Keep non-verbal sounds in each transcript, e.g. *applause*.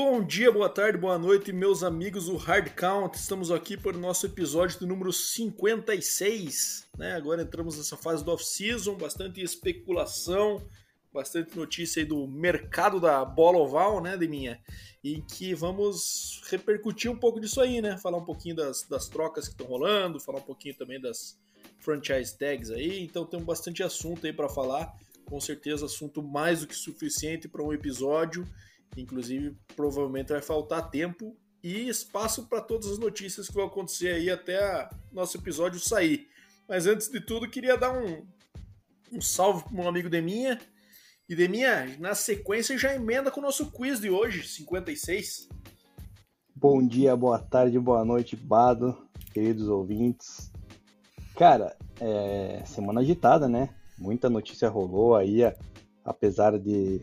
Bom dia, boa tarde, boa noite, meus amigos do Hard Count. Estamos aqui para o nosso episódio do número 56. Né? Agora entramos nessa fase do off-season, bastante especulação, bastante notícia aí do mercado da bola oval, né, Deminha? Em que vamos repercutir um pouco disso aí, né? Falar um pouquinho das, das trocas que estão rolando, falar um pouquinho também das franchise tags aí. Então temos bastante assunto aí para falar. Com certeza, assunto mais do que suficiente para um episódio. Inclusive, provavelmente vai faltar tempo e espaço para todas as notícias que vão acontecer aí até nosso episódio sair. Mas antes de tudo, queria dar um, um salve para um amigo de minha. E de minha, na sequência, já emenda com o nosso quiz de hoje, 56. Bom dia, boa tarde, boa noite, Bado, queridos ouvintes. Cara, é semana agitada, né? Muita notícia rolou aí, apesar de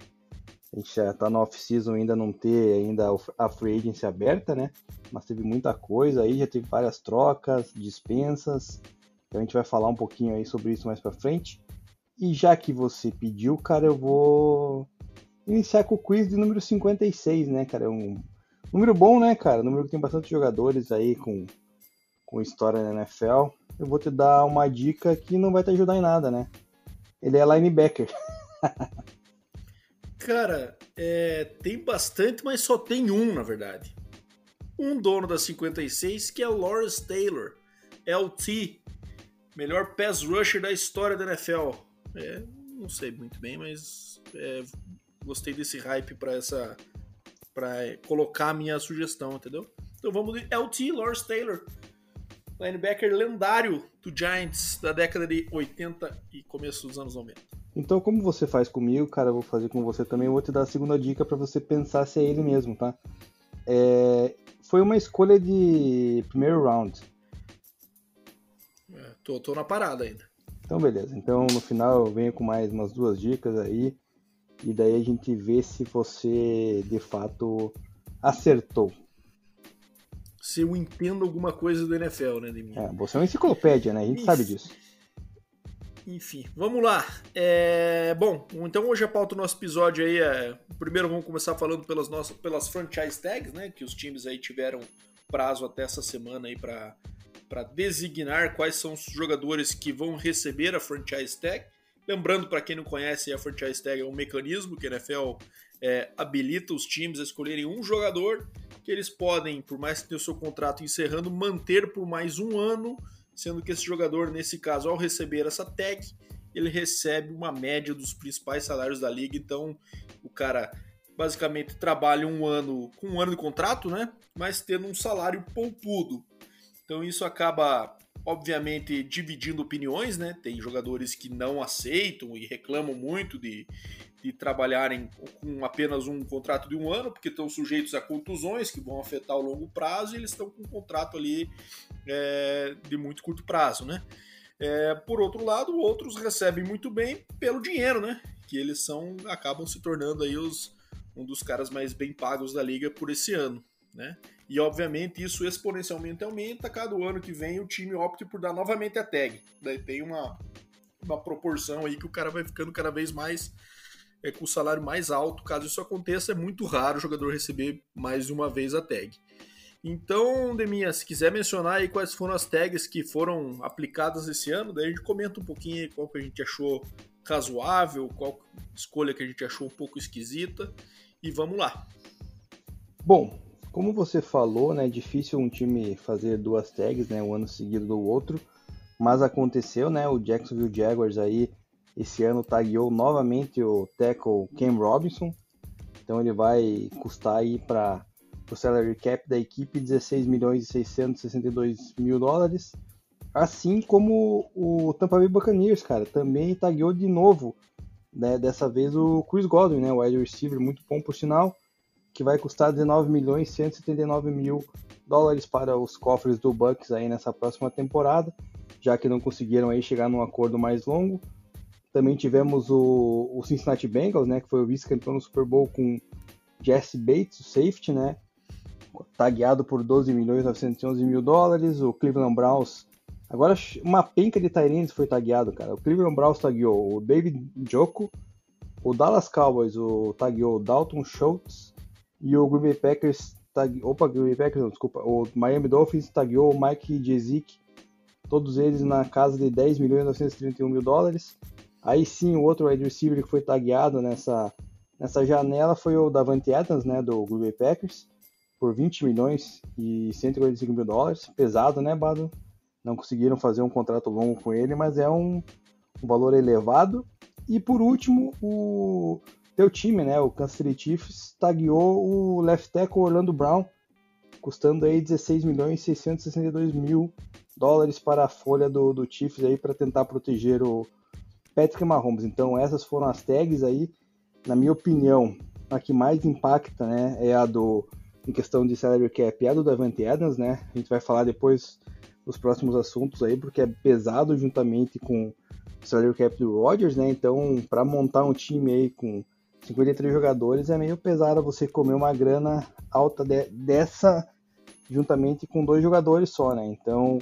a gente já tá no off-season ainda não ter ainda a free agency aberta, né? Mas teve muita coisa aí, já teve várias trocas, dispensas. Então a gente vai falar um pouquinho aí sobre isso mais para frente. E já que você pediu, cara, eu vou iniciar com o quiz de número 56, né, cara? É um número bom, né, cara? Número que tem bastante jogadores aí com, com história na NFL. Eu vou te dar uma dica que não vai te ajudar em nada, né? Ele é linebacker. *laughs* Cara, é, tem bastante, mas só tem um, na verdade. Um dono da 56, que é o Lawrence Taylor, LT, melhor pass rusher da história da NFL. É, não sei muito bem, mas é, gostei desse hype para essa para colocar a minha sugestão, entendeu? Então vamos de LT Lawrence Taylor, linebacker lendário do Giants da década de 80 e começo dos anos 90. Então, como você faz comigo, cara, eu vou fazer com você também. Eu vou te dar a segunda dica para você pensar se é ele mesmo, tá? É... Foi uma escolha de primeiro round. É, tô, tô na parada ainda. Então, beleza. Então, no final, eu venho com mais umas duas dicas aí. E daí a gente vê se você, de fato, acertou. Se eu entendo alguma coisa do NFL, né, de mim. É, você é uma enciclopédia, né? A gente Isso. sabe disso. Enfim, vamos lá. É, bom, então hoje a pauta do nosso episódio aí é. Primeiro vamos começar falando pelas nossas pelas franchise tags, né? Que os times aí tiveram prazo até essa semana aí para para designar quais são os jogadores que vão receber a franchise tag. Lembrando, para quem não conhece, a franchise tag é um mecanismo que a NFL é, habilita os times a escolherem um jogador que eles podem, por mais que tenha o seu contrato encerrando, manter por mais um ano sendo que esse jogador, nesse caso, ao receber essa tag, ele recebe uma média dos principais salários da liga. Então, o cara basicamente trabalha um ano com um ano de contrato, né? Mas tendo um salário poupudo. Então, isso acaba, obviamente, dividindo opiniões, né? Tem jogadores que não aceitam e reclamam muito de, trabalharem com apenas um contrato de um ano, porque estão sujeitos a contusões que vão afetar o longo prazo e eles estão com um contrato ali é, de muito curto prazo, né? É, por outro lado, outros recebem muito bem pelo dinheiro, né? Que eles são acabam se tornando aí os, um dos caras mais bem pagos da liga por esse ano, né? E obviamente isso exponencialmente aumenta cada ano que vem o time opta por dar novamente a tag. Daí tem uma, uma proporção aí que o cara vai ficando cada vez mais é, com o salário mais alto. Caso isso aconteça, é muito raro o jogador receber mais de uma vez a tag. Então, Deminha, se quiser mencionar aí quais foram as tags que foram aplicadas esse ano, daí a gente comenta um pouquinho qual que a gente achou razoável, qual escolha que a gente achou um pouco esquisita e vamos lá. Bom, como você falou, né, é difícil um time fazer duas tags, né, um ano seguido do outro, mas aconteceu, né, o Jacksonville Jaguars aí esse ano tagueou novamente o tackle Cam Robinson. Então ele vai custar aí para o salary cap da equipe 16 milhões e 662 mil dólares. Assim como o Tampa Bay Buccaneers, cara, também tagueou de novo, né, dessa vez o Chris Godwin, né, o wide receiver muito bom por sinal, que vai custar 19 milhões e 179 mil dólares para os cofres do Bucks aí nessa próxima temporada, já que não conseguiram aí chegar num acordo mais longo. Também tivemos o, o Cincinnati Bengals, né, que foi o vice-campeão no Super Bowl com Jesse Bates, o safety, né, tagueado por 12 milhões 911 mil dólares. O Cleveland Browns, agora uma penca de Tyrants foi tagueado, cara. O Cleveland Browns tagueou o David Joko, o Dallas Cowboys o tagueou o Dalton Schultz E o Green Bay Packers, tag... opa, Green Bay Packers, não, desculpa, o Miami Dolphins tagueou o Mike Jezik, todos eles na casa de 10 milhões e 931 mil dólares. Aí sim, o outro wide receiver que foi tagueado nessa, nessa janela foi o Davante Adams, né, do Green Bay Packers, por 20 milhões e 145 mil dólares. Pesado, né, Bado? Não conseguiram fazer um contrato longo com ele, mas é um, um valor elevado. E por último, o teu time, né, o Kansas City Chiefs, tagueou o left tackle Orlando Brown, custando aí 16 milhões e 662 mil dólares para a folha do, do Chiefs aí para tentar proteger o Patrick Mahomes. Então essas foram as tags aí, na minha opinião, a que mais impacta, né, é a do em questão de salary cap, é a do Davante Adams, né? A gente vai falar depois dos próximos assuntos aí, porque é pesado juntamente com o salary cap do Rodgers, né? Então, para montar um time aí com 53 jogadores é meio pesado você comer uma grana alta de, dessa juntamente com dois jogadores só, né? Então,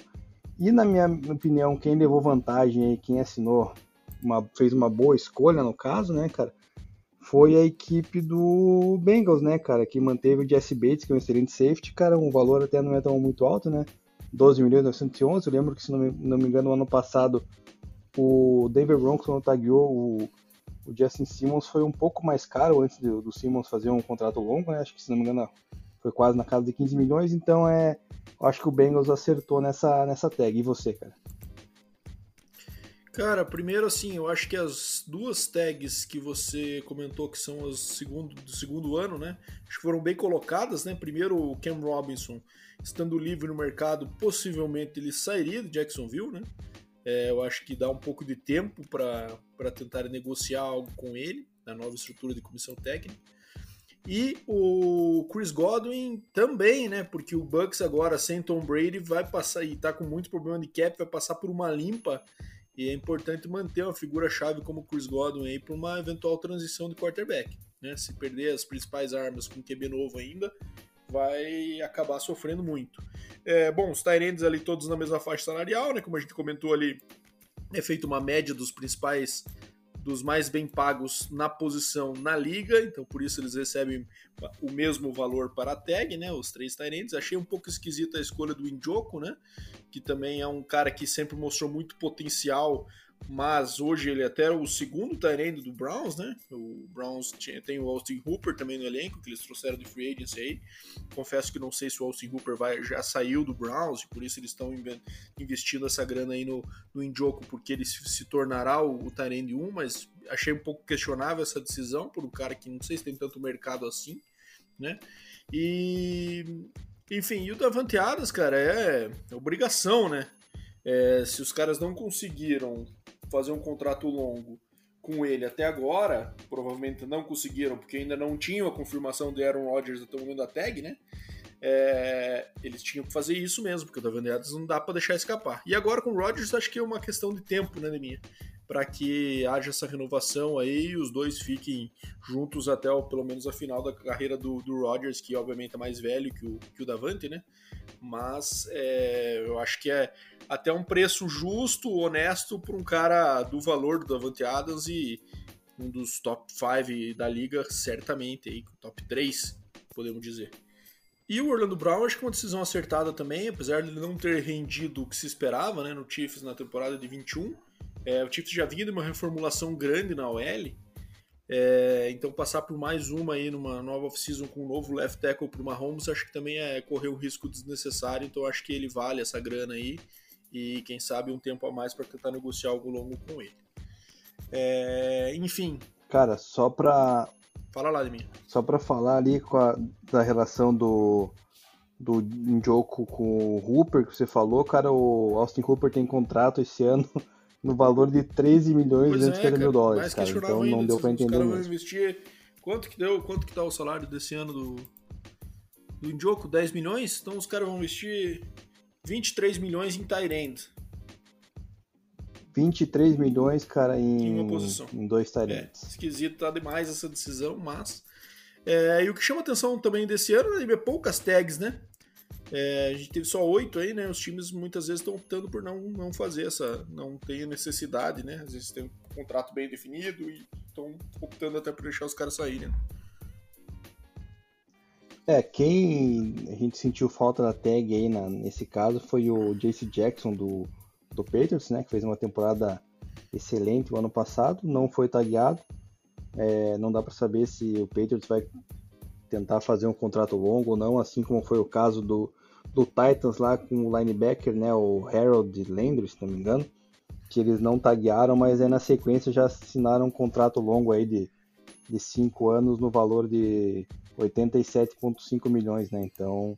e na minha opinião, quem levou vantagem aí, quem assinou, uma, fez uma boa escolha no caso, né, cara, foi a equipe do Bengals, né, cara, que manteve o Jesse Bates, que é um excelente safety, cara, um valor até não é tão muito alto, né, 12 milhões 911, eu lembro que, se não me, não me engano, no ano passado, o Broncos, quando tagueou o, o Justin Simmons, foi um pouco mais caro antes do, do Simmons fazer um contrato longo, né, acho que, se não me engano, foi quase na casa de 15 milhões, então é, acho que o Bengals acertou nessa, nessa tag, e você, cara? Cara, primeiro assim, eu acho que as duas tags que você comentou que são as segundo, do segundo ano, né? Acho que foram bem colocadas, né? Primeiro o Cam Robinson, estando livre no mercado, possivelmente ele sairia de Jacksonville, né? É, eu acho que dá um pouco de tempo para tentar negociar algo com ele, na nova estrutura de comissão técnica. E o Chris Godwin também, né? Porque o Bucks agora, sem Tom Brady, vai passar e tá com muito problema de cap, vai passar por uma limpa e é importante manter uma figura-chave como o Chris Godwin aí para uma eventual transição de quarterback. Né? Se perder as principais armas com QB novo ainda, vai acabar sofrendo muito. É, bom, os Tyrands ali todos na mesma faixa salarial, né? Como a gente comentou ali, é feita uma média dos principais dos mais bem pagos na posição na liga, então por isso eles recebem o mesmo valor para a tag, né? Os três Tyrants. Achei um pouco esquisita a escolha do Injoko, né? Que também é um cara que sempre mostrou muito potencial mas hoje ele é até o segundo Tyrande do Browns, né? O Browns tem o Austin Hooper também no elenco, que eles trouxeram de free agency aí. Confesso que não sei se o Austin Hooper vai, já saiu do Browns, e por isso eles estão investindo essa grana aí no, no Injoku, porque ele se, se tornará o, o Tyrande 1, mas achei um pouco questionável essa decisão por um cara que não sei se tem tanto mercado assim, né? E enfim, e o Davante Adams, cara, é obrigação, né? É, se os caras não conseguiram fazer um contrato longo com ele até agora, provavelmente não conseguiram, porque ainda não tinham a confirmação de Aaron Rodgers até o momento da tag, né? É, eles tinham que fazer isso mesmo, porque o Davante Adams não dá para deixar escapar. E agora com o Rodgers, acho que é uma questão de tempo, né, minha para que haja essa renovação aí e os dois fiquem juntos até pelo menos a final da carreira do, do Rodgers, que obviamente é mais velho que o, que o Davante, né? Mas é, eu acho que é até um preço justo, honesto para um cara do valor do Davante Adams e um dos top 5 da liga, certamente aí, top 3, podemos dizer. E o Orlando Brown acho que é uma decisão acertada também, apesar de não ter rendido o que se esperava né, no Chiefs na temporada de 21 é, o Chiefs já vinha de uma reformulação grande na OL, é, então passar por mais uma aí numa nova off-season com um novo left tackle para o Mahomes, acho que também é correr um risco desnecessário, então acho que ele vale essa grana aí e quem sabe um tempo a mais para tentar negociar algo longo com ele. É, enfim. Cara, só para Fala lá de mim. Só para falar ali a, da relação do do Njoku com o Hooper que você falou, cara, o Austin Hooper tem contrato esse ano *laughs* no valor de 13 milhões e 250 é, mil dólares, cara. Então ainda, não deu para entender. Os caras vão investir. Quanto que deu? Quanto que tá o salário desse ano do do Indioco? 10 milhões? Então os caras vão investir 23 milhões em Tyrend. 23 milhões, cara, em, em, uma posição. em dois Tyrants. É, esquisito, tá demais essa decisão, mas. É, e o que chama atenção também desse ano é poucas tags, né? É, a gente teve só oito aí, né? Os times muitas vezes estão optando por não, não fazer essa. Não tem necessidade, né? Às vezes tem um contrato bem definido e estão optando até por deixar os caras saírem. Né? É, quem a gente sentiu falta da tag aí na, nesse caso foi o JC Jackson do, do Patriots, né? Que fez uma temporada excelente o ano passado, não foi tagueado. É, não dá para saber se o Patriots vai tentar fazer um contrato longo ou não, assim como foi o caso do, do Titans lá com o linebacker, né? O Harold Landry, se não me engano, que eles não taguearam, mas aí na sequência já assinaram um contrato longo aí de, de cinco anos no valor de 87,5 milhões, né? Então,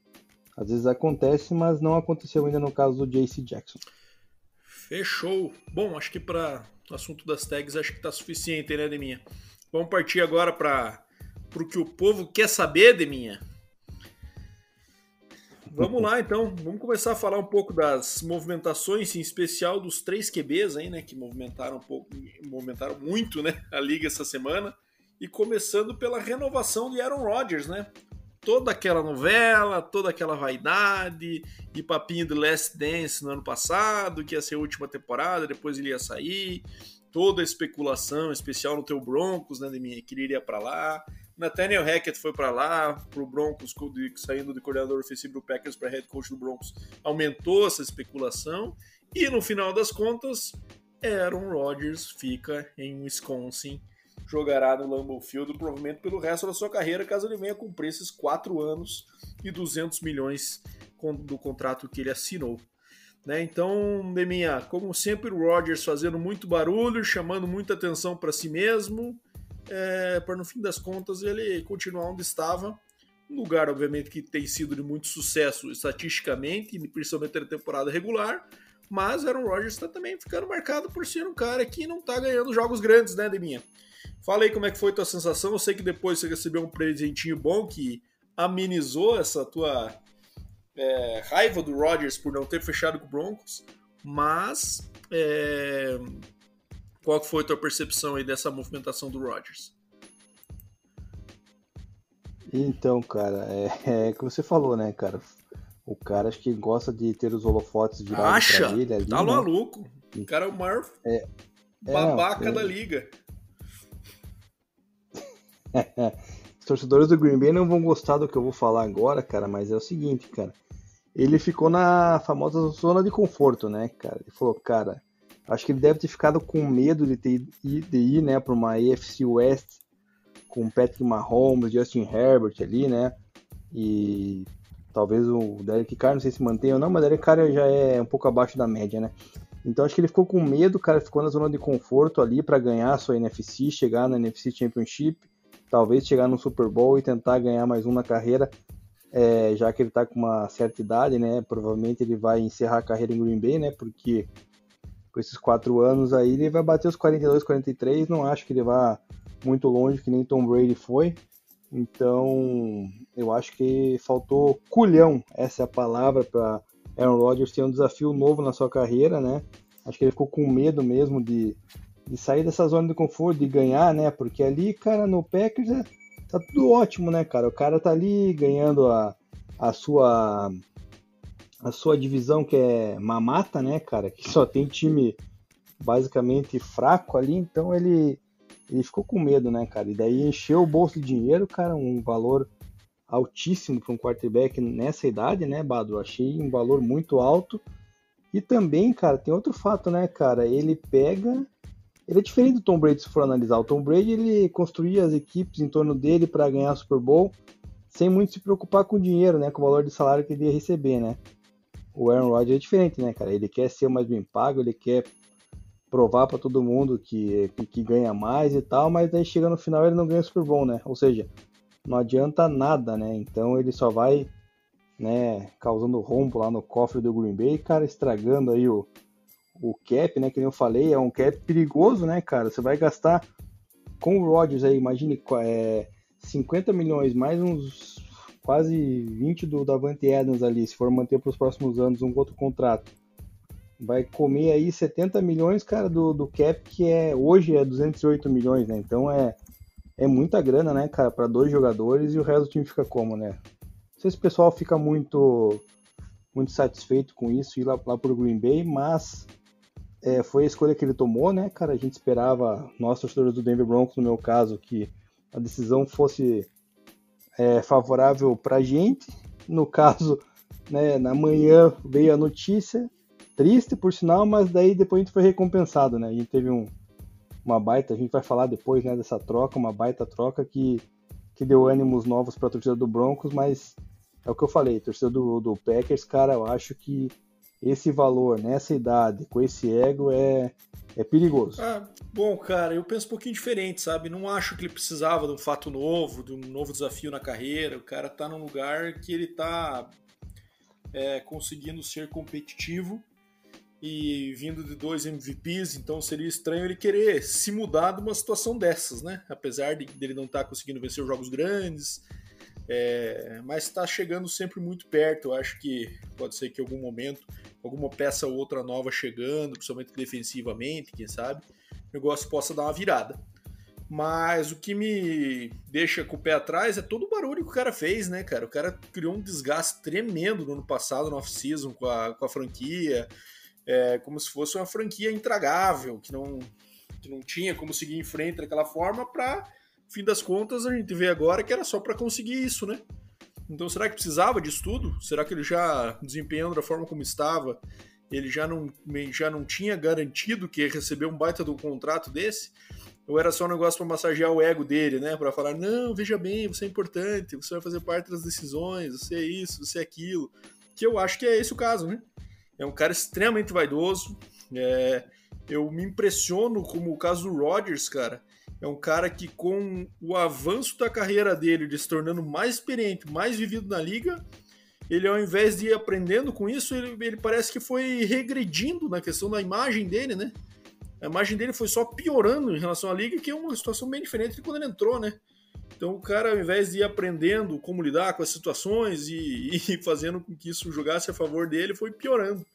às vezes acontece, mas não aconteceu ainda no caso do JC Jackson. Fechou. Bom, acho que para o assunto das tags acho que tá suficiente, né, Deminha? Vamos partir agora para o que o povo quer saber, Deminha. Vamos lá, então. Vamos começar a falar um pouco das movimentações, em especial dos três QBs aí, né, que movimentaram um pouco, movimentaram muito, né, a liga essa semana. E começando pela renovação de Aaron Rodgers, né? Toda aquela novela, toda aquela vaidade e papinho do Last Dance no ano passado, que ia ser a última temporada, depois ele ia sair. Toda a especulação, especial no teu Broncos, né, de minha, que ele iria para lá. Nathaniel Hackett foi para lá, pro Broncos, saindo de coordenador ofensivo do Packers para head coach do Broncos. Aumentou essa especulação. E no final das contas, Aaron Rodgers fica em Wisconsin jogará no Lambeau Field provavelmente pelo resto da sua carreira, caso ele venha cumprir esses 4 anos e 200 milhões do contrato que ele assinou. Né? Então, Deminha, como sempre, o Rodgers fazendo muito barulho, chamando muita atenção para si mesmo, é, para no fim das contas ele continuar onde estava. Um lugar, obviamente, que tem sido de muito sucesso estatisticamente, principalmente na temporada regular, mas Aaron Rodgers está também ficando marcado por ser um cara que não está ganhando jogos grandes, né, Deminha? Fala aí como é que foi a tua sensação. Eu sei que depois você recebeu um presentinho bom que amenizou essa tua é, raiva do Rodgers por não ter fechado com o Broncos, mas é, qual foi a tua percepção aí dessa movimentação do Rodgers? Então, cara, é, é que você falou, né, cara? O cara acho que gosta de ter os holofotes virados Acha? pra ele ali, Tá né? maluco. O cara é o maior é, babaca é, da liga. Os torcedores do Green Bay não vão gostar do que eu vou falar agora, cara, mas é o seguinte, cara. Ele ficou na famosa zona de conforto, né, cara? Ele falou, cara, acho que ele deve ter ficado com medo de, ter, de ir, né, para uma AFC West com Patrick Mahomes, Justin Herbert ali, né? E talvez o Derek Carr, não sei se mantém ou não, mas o Derek Carr já é um pouco abaixo da média, né? Então acho que ele ficou com medo, cara, ficou na zona de conforto ali para ganhar a sua NFC, chegar na NFC Championship talvez chegar no Super Bowl e tentar ganhar mais um na carreira, é, já que ele está com uma certa idade, né? Provavelmente ele vai encerrar a carreira em Green Bay, né? Porque com esses quatro anos aí ele vai bater os 42, 43. Não acho que ele vá muito longe, que nem Tom Brady foi. Então, eu acho que faltou culhão, essa é a palavra para Aaron Rodgers ter um desafio novo na sua carreira, né? Acho que ele ficou com medo mesmo de de sair dessa zona de conforto, de ganhar, né? Porque ali, cara, no Packers é, tá tudo ótimo, né, cara? O cara tá ali ganhando a, a sua a sua divisão que é mamata, né, cara? Que só tem time basicamente fraco ali, então ele ele ficou com medo, né, cara? E daí encheu o bolso de dinheiro, cara, um valor altíssimo para um quarterback nessa idade, né, Bado? Achei um valor muito alto. E também, cara, tem outro fato, né, cara? Ele pega ele é diferente do Tom Brady se for analisar. O Tom Brady ele construía as equipes em torno dele para ganhar Super Bowl sem muito se preocupar com o dinheiro, né, com o valor de salário que ele ia receber, né? O Aaron Rodgers é diferente, né, cara? Ele quer ser mais bem pago, ele quer provar para todo mundo que, que, que, ganha mais e tal, mas daí chega no final ele não ganha Super Bowl, né? Ou seja, não adianta nada, né? Então ele só vai, né, causando rombo lá no cofre do Green Bay, cara, estragando aí o, o cap, né? Que nem eu falei, é um cap perigoso, né, cara? Você vai gastar com o Rodgers aí, imagine é, 50 milhões mais uns quase 20 do Davante Adams ali, se for manter para os próximos anos um outro contrato. Vai comer aí 70 milhões, cara, do, do cap que é hoje é 208 milhões, né? Então é, é muita grana, né, cara, para dois jogadores e o resto do time fica como, né? Não sei se o pessoal fica muito muito satisfeito com isso ir lá, lá pro Green Bay, mas é, foi a escolha que ele tomou, né, cara? A gente esperava, nós torcedores do Denver Broncos, no meu caso, que a decisão fosse é favorável para a gente. No caso, né, na manhã veio a notícia, triste por sinal, mas daí depois a gente foi recompensado, né? A gente teve um, uma baita, a gente vai falar depois né, dessa troca, uma baita troca que, que deu ânimos novos para a torcida do Broncos, mas é o que eu falei, torcida do, do Packers, cara, eu acho que esse valor nessa idade, com esse ego, é, é perigoso. Ah, bom, cara, eu penso um pouquinho diferente, sabe? Não acho que ele precisava de um fato novo, de um novo desafio na carreira. O cara tá num lugar que ele tá é, conseguindo ser competitivo e vindo de dois MVPs, então seria estranho ele querer se mudar de uma situação dessas, né? Apesar de ele não estar tá conseguindo vencer os jogos grandes, é, mas está chegando sempre muito perto. Eu acho que pode ser que em algum momento, alguma peça ou outra nova chegando, principalmente defensivamente, quem sabe, o negócio possa dar uma virada. Mas o que me deixa com o pé atrás é todo o barulho que o cara fez, né, cara? O cara criou um desgaste tremendo no ano passado, no off-season, com a, com a franquia é, como se fosse uma franquia intragável, que não, que não tinha como seguir em frente daquela forma, para, fim das contas, a gente vê agora que era só para conseguir isso, né? Então, será que precisava disso tudo? Será que ele já, desempenhando da forma como estava, ele já não, já não tinha garantido que ia receber um baita do contrato desse? Ou era só um negócio para massagear o ego dele, né? Para falar, não, veja bem, você é importante, você vai fazer parte das decisões, você é isso, você é aquilo. Que eu acho que é esse o caso, né? É um cara extremamente vaidoso. É, eu me impressiono como o caso do Rodgers, cara. É um cara que, com o avanço da carreira dele, de se tornando mais experiente, mais vivido na liga, ele, ao invés de ir aprendendo com isso, ele, ele parece que foi regredindo na questão da imagem dele, né? A imagem dele foi só piorando em relação à liga, que é uma situação bem diferente de quando ele entrou, né? Então o cara, ao invés de ir aprendendo como lidar com as situações e, *laughs* e fazendo com que isso jogasse a favor dele, foi piorando.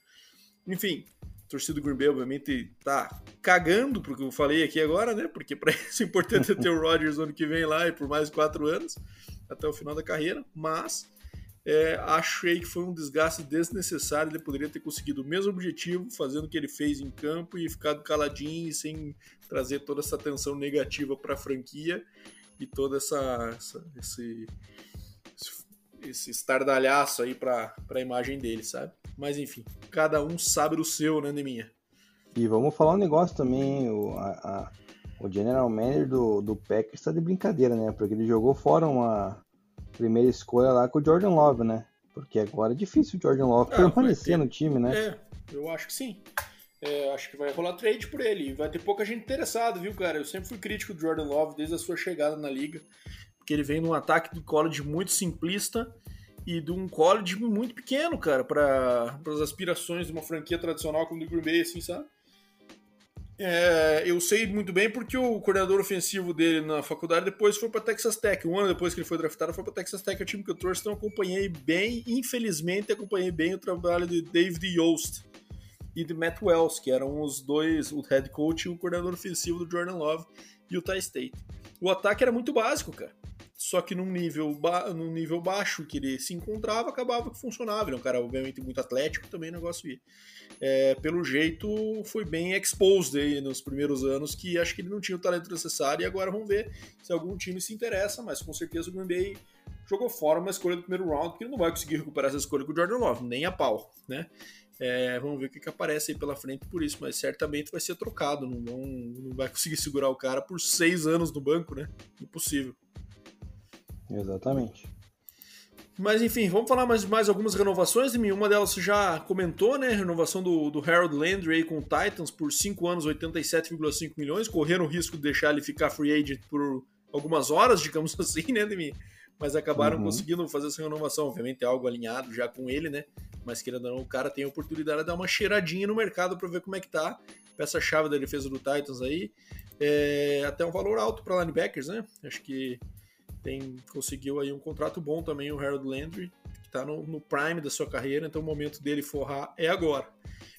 Enfim, torcida do Green Bay, obviamente, tá cagando pro que eu falei aqui agora, né? Porque para *laughs* isso é importante ter o Rodgers ano que vem lá e por mais quatro anos, até o final da carreira. Mas é, achei que foi um desgaste desnecessário. Ele poderia ter conseguido o mesmo objetivo, fazendo o que ele fez em campo e ficado caladinho e sem trazer toda essa tensão negativa para a franquia e toda essa, essa esse, esse estardalhaço aí para a imagem dele, sabe? Mas enfim, cada um sabe do seu, né, Neminha? E vamos falar um negócio também, o, a, a, o general manager do, do Packers está de brincadeira, né? Porque ele jogou fora uma primeira escolha lá com o Jordan Love, né? Porque agora é difícil o Jordan Love ah, permanecer no time, né? É, eu acho que sim. É, acho que vai rolar trade por ele. Vai ter pouca gente interessada, viu, cara? Eu sempre fui crítico do Jordan Love desde a sua chegada na liga. Porque ele vem num ataque do college muito simplista e de um college muito pequeno, cara, para as aspirações de uma franquia tradicional como o Green Bay, assim, sabe? É, eu sei muito bem porque o coordenador ofensivo dele na faculdade depois foi para Texas Tech. Um ano depois que ele foi draftado, foi para Texas Tech, é o time que eu torço, então acompanhei bem, infelizmente, acompanhei bem o trabalho de David Yost e de Matt Wells, que eram os dois, o head coach e o coordenador ofensivo do Jordan Love e o Utah State. O ataque era muito básico, cara. Só que num nível, num nível baixo que ele se encontrava, acabava que funcionava. Ele é um cara, obviamente, muito atlético, também negócio ia. É, pelo jeito, foi bem exposed aí nos primeiros anos, que acho que ele não tinha o talento necessário, e agora vamos ver se algum time se interessa, mas com certeza o Green Bay jogou fora uma escolha do primeiro round, porque ele não vai conseguir recuperar essa escolha com o Jordan Love, nem a pau, né? É, vamos ver o que, que aparece aí pela frente por isso, mas certamente vai ser trocado. Não, não, não vai conseguir segurar o cara por seis anos no banco, né? Impossível. Exatamente. Mas enfim, vamos falar mais, mais algumas renovações. E uma delas você já comentou, né? Renovação do, do Harold Landry aí com o Titans por 5 anos, 87,5 milhões, correndo o risco de deixar ele ficar free agent por algumas horas, *laughs* digamos assim, né, Demi? Mas acabaram uhum. conseguindo fazer essa renovação. Obviamente é algo alinhado já com ele, né? mas querendo ou não, o cara tem a oportunidade de dar uma cheiradinha no mercado para ver como é que tá. Peça-chave da defesa do Titans aí. É, até um valor alto para linebackers, né? Acho que tem, conseguiu aí um contrato bom também o Harold Landry, que está no, no, prime da sua carreira, então o momento dele forrar é agora.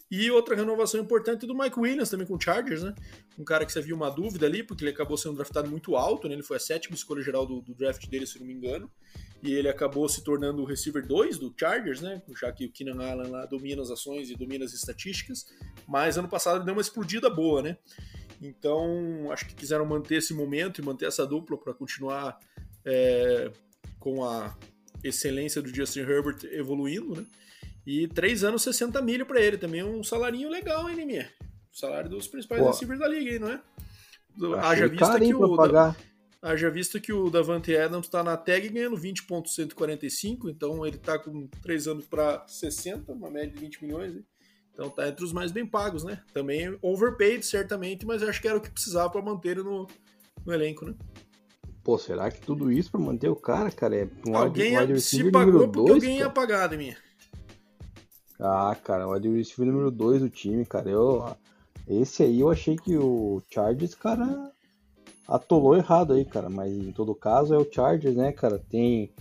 E outra renovação importante do Mike Williams também com o Chargers, né? Um cara que você viu uma dúvida ali, porque ele acabou sendo draftado muito alto, né? Ele foi a sétima escolha geral do, do draft dele, se não me engano e ele acabou se tornando o receiver 2 do Chargers, né? Já que o Keenan Allen lá domina as ações e domina as estatísticas, mas ano passado ele deu uma explodida boa, né? Então, acho que quiseram manter esse momento e manter essa dupla para continuar é, com a excelência do Justin Herbert evoluindo, né? E três anos, 60 milho para ele. Também um salarinho legal, hein, Nemir? O salário dos principais receivers da liga, hein, não é? Haja vista, que o, da, haja vista que o Davante Adams está na tag ganhando 20,145, então ele está com três anos para 60, uma média de 20 milhões. Hein? Então tá entre os mais bem pagos, né? Também overpaid, certamente, mas acho que era o que precisava para manter ele no, no elenco, né? Pô, será que tudo isso para manter o cara, cara, é um alguém wide se pagou porque dois, alguém ia pagar de mim. Ah, cara, o wide receiver número 2 do time, cara. Eu, esse aí eu achei que o Chargers, cara, atolou errado aí, cara. Mas em todo caso é o Chargers, né, cara? Tem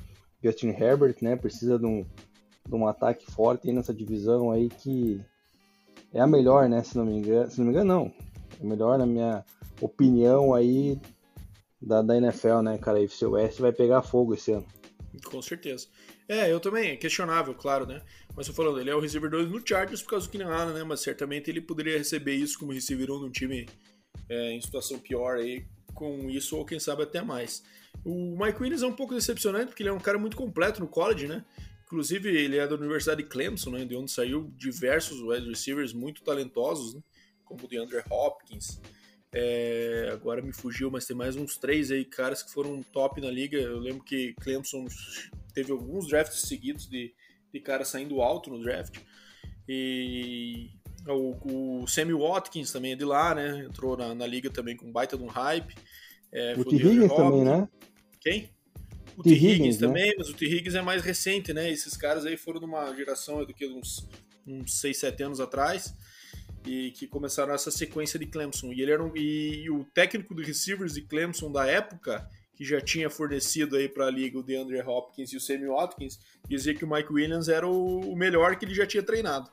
Justin Herbert, né? Precisa de um, de um ataque forte aí nessa divisão aí que é a melhor, né? Se não me engano, se não me engano, não. É melhor na minha opinião aí da, da NFL, né, cara? O seu West vai pegar fogo esse ano. Com certeza. É, eu também, é questionável, claro, né? Mas eu falando, ele é o receiver 2 no Chargers por causa do Keenan Allen, né? Mas certamente ele poderia receber isso como receiver 1 um num time é, em situação pior aí, com isso, ou quem sabe até mais. O Mike Williams é um pouco decepcionante, porque ele é um cara muito completo no college, né? Inclusive, ele é da Universidade de Clemson, né? De onde saiu diversos wide receivers muito talentosos, né? Como o DeAndre Hopkins, é, agora me fugiu, mas tem mais uns três aí caras que foram top na liga. Eu lembro que Clemson teve alguns drafts seguidos de, de caras saindo alto no draft. E o, o Sammy Watkins também é de lá, né? Entrou na, na liga também com baita de um hype. É, o T. Higgins também, né? Quem? O T. Higgins, né? também, mas o T. Higgins é mais recente, né? Esses caras aí foram de uma geração do que uns, uns 6, 7 anos atrás e que começaram essa sequência de Clemson. E ele era um, e, e, o técnico de receivers de Clemson da época, que já tinha fornecido aí para a liga o DeAndre Hopkins e o Sammy Watkins, dizia que o Mike Williams era o, o, melhor que ele já tinha treinado.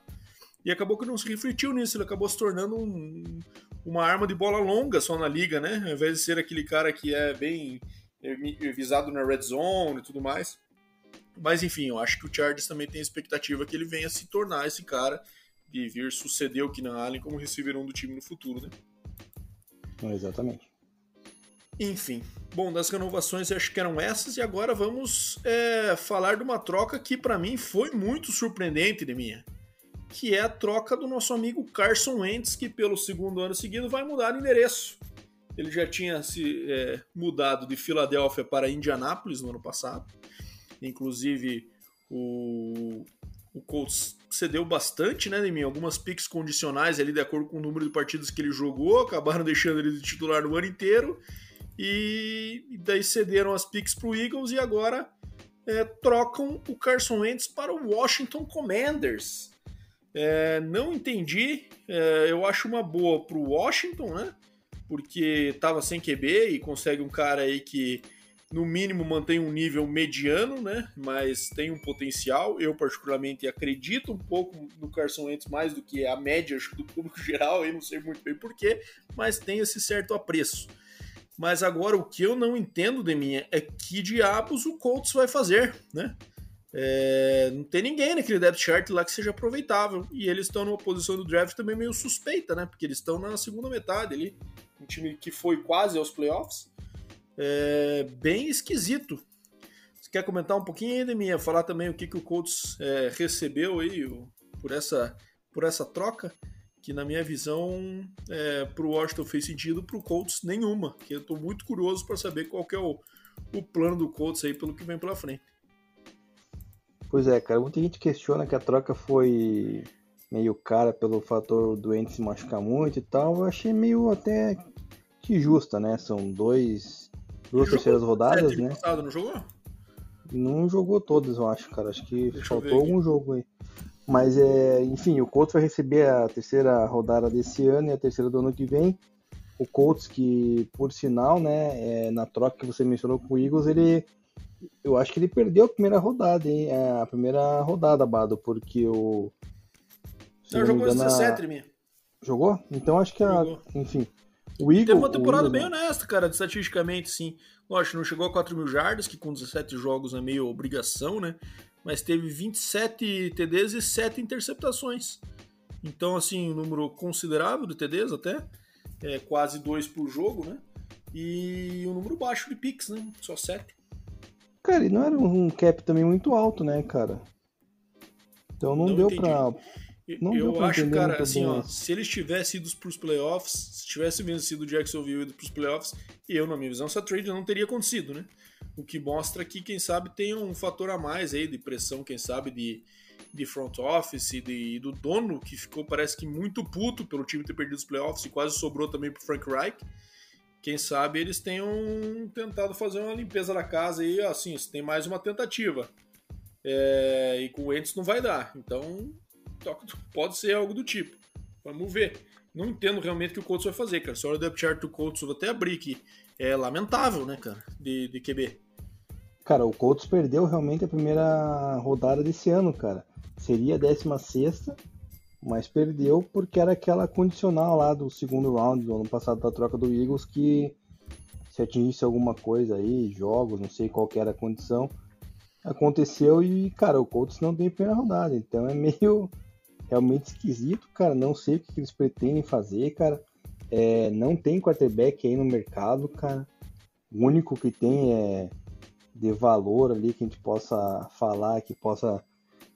E acabou que não se refletiu nisso, ele acabou se tornando um, uma arma de bola longa só na liga, né? Ao invés de ser aquele cara que é bem visado na red zone e tudo mais. Mas enfim, eu acho que o Chargers também tem a expectativa que ele venha se tornar esse cara de vir suceder o Keenan Allen como receiver do time no futuro, né? Exatamente. Enfim, bom, das renovações acho que eram essas e agora vamos é, falar de uma troca que para mim foi muito surpreendente de minha, que é a troca do nosso amigo Carson Wentz, que pelo segundo ano seguido vai mudar de endereço. Ele já tinha se é, mudado de Filadélfia para Indianápolis no ano passado, inclusive o, o Colts cedeu bastante, né, em algumas picks condicionais ali de acordo com o número de partidas que ele jogou, acabaram *laughs* deixando ele de titular o ano inteiro e, e daí cederam as picks para o Eagles e agora é, trocam o Carson Wentz para o Washington Commanders. É, não entendi, é, eu acho uma boa para o Washington, né? Porque estava sem QB e consegue um cara aí que no mínimo mantém um nível mediano, né? Mas tem um potencial. Eu particularmente acredito um pouco no Carson Wentz mais do que a média do público *laughs* geral, eu não sei muito bem porquê, mas tem esse certo apreço. Mas agora o que eu não entendo de minha é que diabos o Colts vai fazer, né? É, não tem ninguém naquele depth chart lá que seja aproveitável. E eles estão numa posição do draft também meio suspeita, né? Porque eles estão na segunda metade ali. Um time que foi quase aos playoffs é, bem esquisito. Você quer comentar um pouquinho, Edeminha? Falar também o que, que o Colts é, recebeu aí por, essa, por essa troca? Que na minha visão, é, para o Washington fez sentido, para o Colts nenhuma. Que eu estou muito curioso para saber qual que é o, o plano do Colts aí pelo que vem pela frente. Pois é, cara, muita gente questiona que a troca foi meio cara pelo fator doente se machucar muito e tal. Eu achei meio até que justa, né? São dois duas terceiras rodadas, né? Passado, não jogou? Não jogou todas, eu acho, cara. Acho que Deixa faltou algum jogo aí. Mas, é, enfim, o Colts vai receber a terceira rodada desse ano e a terceira do ano que vem. O Colts, que, por sinal, né, é, na troca que você mencionou com o Eagles, ele. Eu acho que ele perdeu a primeira rodada, hein? É, a primeira rodada, Bado, porque o. Não, jogou engano, 17, minha. Jogou? Então acho que a. Jogou. Enfim. O Teve uma temporada bem honesta, cara, estatisticamente, sim. Lógico, não chegou a 4 mil jardas, que com 17 jogos é meio obrigação, né? Mas teve 27 TDs e 7 interceptações. Então, assim, um número considerável de TDs até. É quase 2 por jogo, né? E um número baixo de picks, né? Só 7. Cara, e não era um cap também muito alto, né, cara? Então não, não deu entendi. pra. Não eu acho, cara, assim, ó, se eles tivessem ido pros playoffs, se tivesse vencido o Jacksonville ido pros playoffs, eu, na minha visão, essa trade não teria acontecido, né? O que mostra que, quem sabe, tem um fator a mais aí de pressão, quem sabe, de, de front office e do dono, que ficou, parece que, muito puto pelo time ter perdido os playoffs e quase sobrou também pro Frank Reich. Quem sabe eles tenham tentado fazer uma limpeza da casa e, assim, tem mais uma tentativa. É, e com o Ents não vai dar. Então, pode ser algo do tipo. Vamos ver. Não entendo realmente o que o Colts vai fazer, cara. Se olha o depth chart do Colts, vou até abrir aqui. É lamentável, né, cara, de, de QB. Cara, o Colts perdeu realmente a primeira rodada desse ano, cara. Seria a 16 mas perdeu porque era aquela condicional lá do segundo round do ano passado da troca do Eagles que se atingisse alguma coisa aí, jogos, não sei qual era a condição, aconteceu e, cara, o Colts não tem primeira rodada, então é meio realmente esquisito, cara. Não sei o que eles pretendem fazer, cara. É, não tem quarterback aí no mercado, cara. O único que tem é de valor ali que a gente possa falar, que possa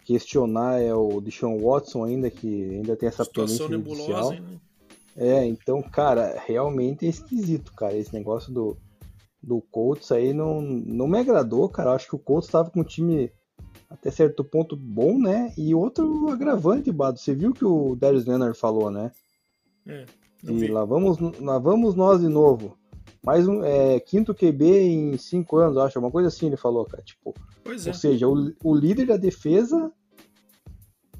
questionar é o Deshaun Watson ainda, que ainda tem essa Situação nebulosa, hein, né? É, então, cara, realmente é esquisito, cara. Esse negócio do, do Colts aí não, não me agradou, cara. Eu acho que o Colts estava com um time até certo ponto bom, né? E outro agravante, Bado. Você viu que o Darius Leonard falou, né? É, e lá vamos, lá vamos nós de novo. Mais um é, quinto QB em cinco anos, acho. Uma coisa assim ele falou, cara. Tipo, pois é. Ou seja, o, o líder da defesa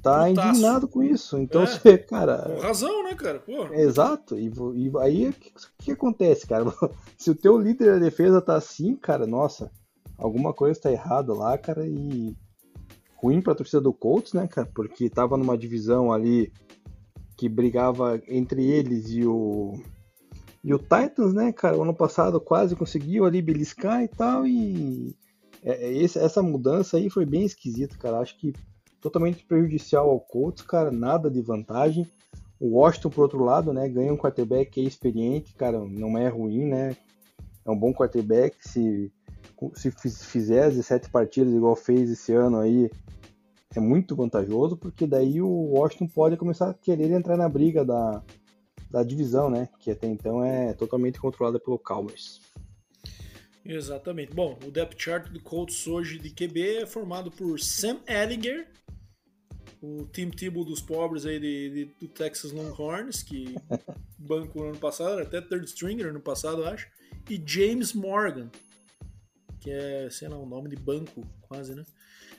tá indignado com isso. Então, é. *laughs* você, cara. Com razão, né, cara? Pô. Exato. E, e aí, o que, que, acontece, cara? *laughs* Se o teu líder da defesa tá assim, cara, nossa, alguma coisa tá errada lá, cara, e ruim para a torcida do Colts, né, cara? Porque tava numa divisão ali que brigava entre eles e o e o Titans, né, cara? Ano passado quase conseguiu ali beliscar e tal e é, é essa mudança aí foi bem esquisita, cara. Acho que totalmente prejudicial ao Colts, cara. Nada de vantagem. O Washington, por outro lado, né, ganha um quarterback experiente, cara, não é ruim, né? É um bom quarterback. Se, se fizer 17 partidas igual fez esse ano aí, é muito vantajoso, porque daí o Washington pode começar a querer entrar na briga da, da divisão, né? Que até então é totalmente controlada pelo Cowboys. Exatamente. Bom, o depth chart do Colts hoje de QB é formado por Sam Ellinger, o Tim Tebow dos pobres aí de, de, do Texas Longhorns, que *laughs* banco no ano passado, até third stringer no passado, acho, e James Morgan, que é, sei lá, um nome de banco quase, né?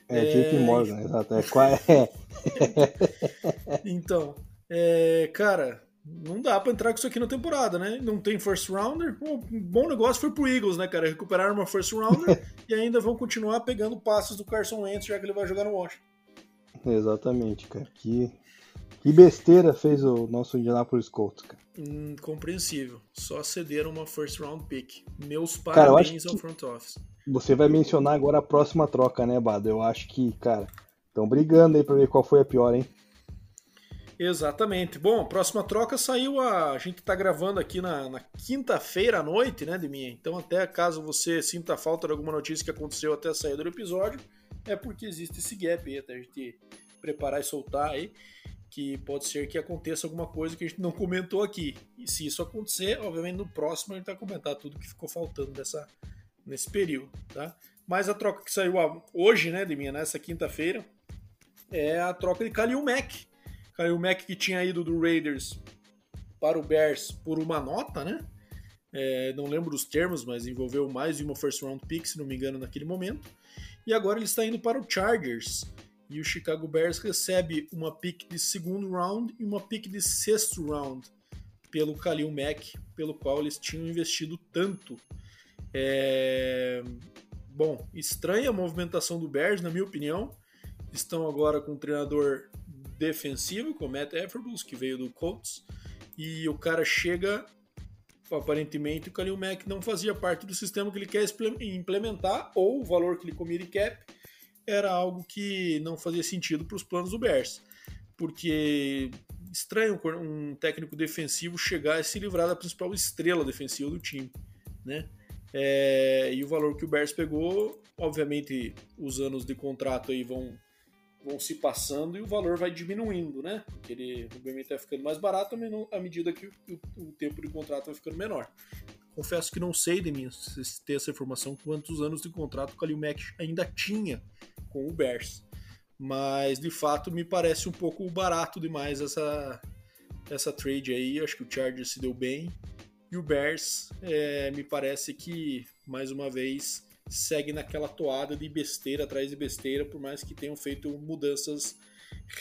É, é JP Morgan, exato. É, é. *laughs* então, é, cara, não dá pra entrar com isso aqui na temporada, né? Não tem first rounder. um bom negócio foi pro Eagles, né, cara? Recuperaram uma first rounder *laughs* e ainda vão continuar pegando passos do Carson Wentz, já que ele vai jogar no Washington. Exatamente, cara. Que, que besteira fez o nosso Indianapolis Colts, cara. Incompreensível. Só cederam uma first round pick. Meus parabéns cara, ao front office. Você vai mencionar agora a próxima troca, né, Bado? Eu acho que, cara, estão brigando aí pra ver qual foi a pior, hein? Exatamente. Bom, a próxima troca saiu a. A gente tá gravando aqui na, na quinta-feira à noite, né, de minha. Então, até caso você sinta falta de alguma notícia que aconteceu até a saída do episódio, é porque existe esse gap aí, até a gente preparar e soltar aí que pode ser que aconteça alguma coisa que a gente não comentou aqui. E se isso acontecer, obviamente no próximo a gente vai comentar tudo que ficou faltando dessa, nesse período, tá? Mas a troca que saiu hoje, né, de minha, nessa quinta-feira, é a troca de Kalil Mack. Kalil Mack que tinha ido do Raiders para o Bears por uma nota, né? É, não lembro os termos, mas envolveu mais de uma first round pick, se não me engano, naquele momento. E agora ele está indo para o Chargers e o Chicago Bears recebe uma pick de segundo round e uma pick de sexto round pelo Khalil Mack, pelo qual eles tinham investido tanto. É... Bom, estranha a movimentação do Bears, na minha opinião. Estão agora com um treinador defensivo, com o Matt Eberflus, que veio do Colts, e o cara chega, aparentemente o Khalil Mack não fazia parte do sistema que ele quer implementar, ou o valor que ele comia de cap, era algo que não fazia sentido para os planos do Bears. Porque estranho um técnico defensivo chegar e se livrar da principal estrela defensiva do time, né? É, e o valor que o Bears pegou, obviamente, os anos de contrato aí vão, vão se passando e o valor vai diminuindo, né? Porque ele, obviamente, vai ficando mais barato à medida que o, o tempo de contrato vai ficando menor. Confesso que não sei de mim se ter essa informação quantos anos de contrato o Kalil Mack ainda tinha com o Bears. Mas de fato me parece um pouco barato demais essa, essa trade aí. Acho que o Chargers se deu bem. E o Bears é, me parece que, mais uma vez, segue naquela toada de besteira atrás de besteira, por mais que tenham feito mudanças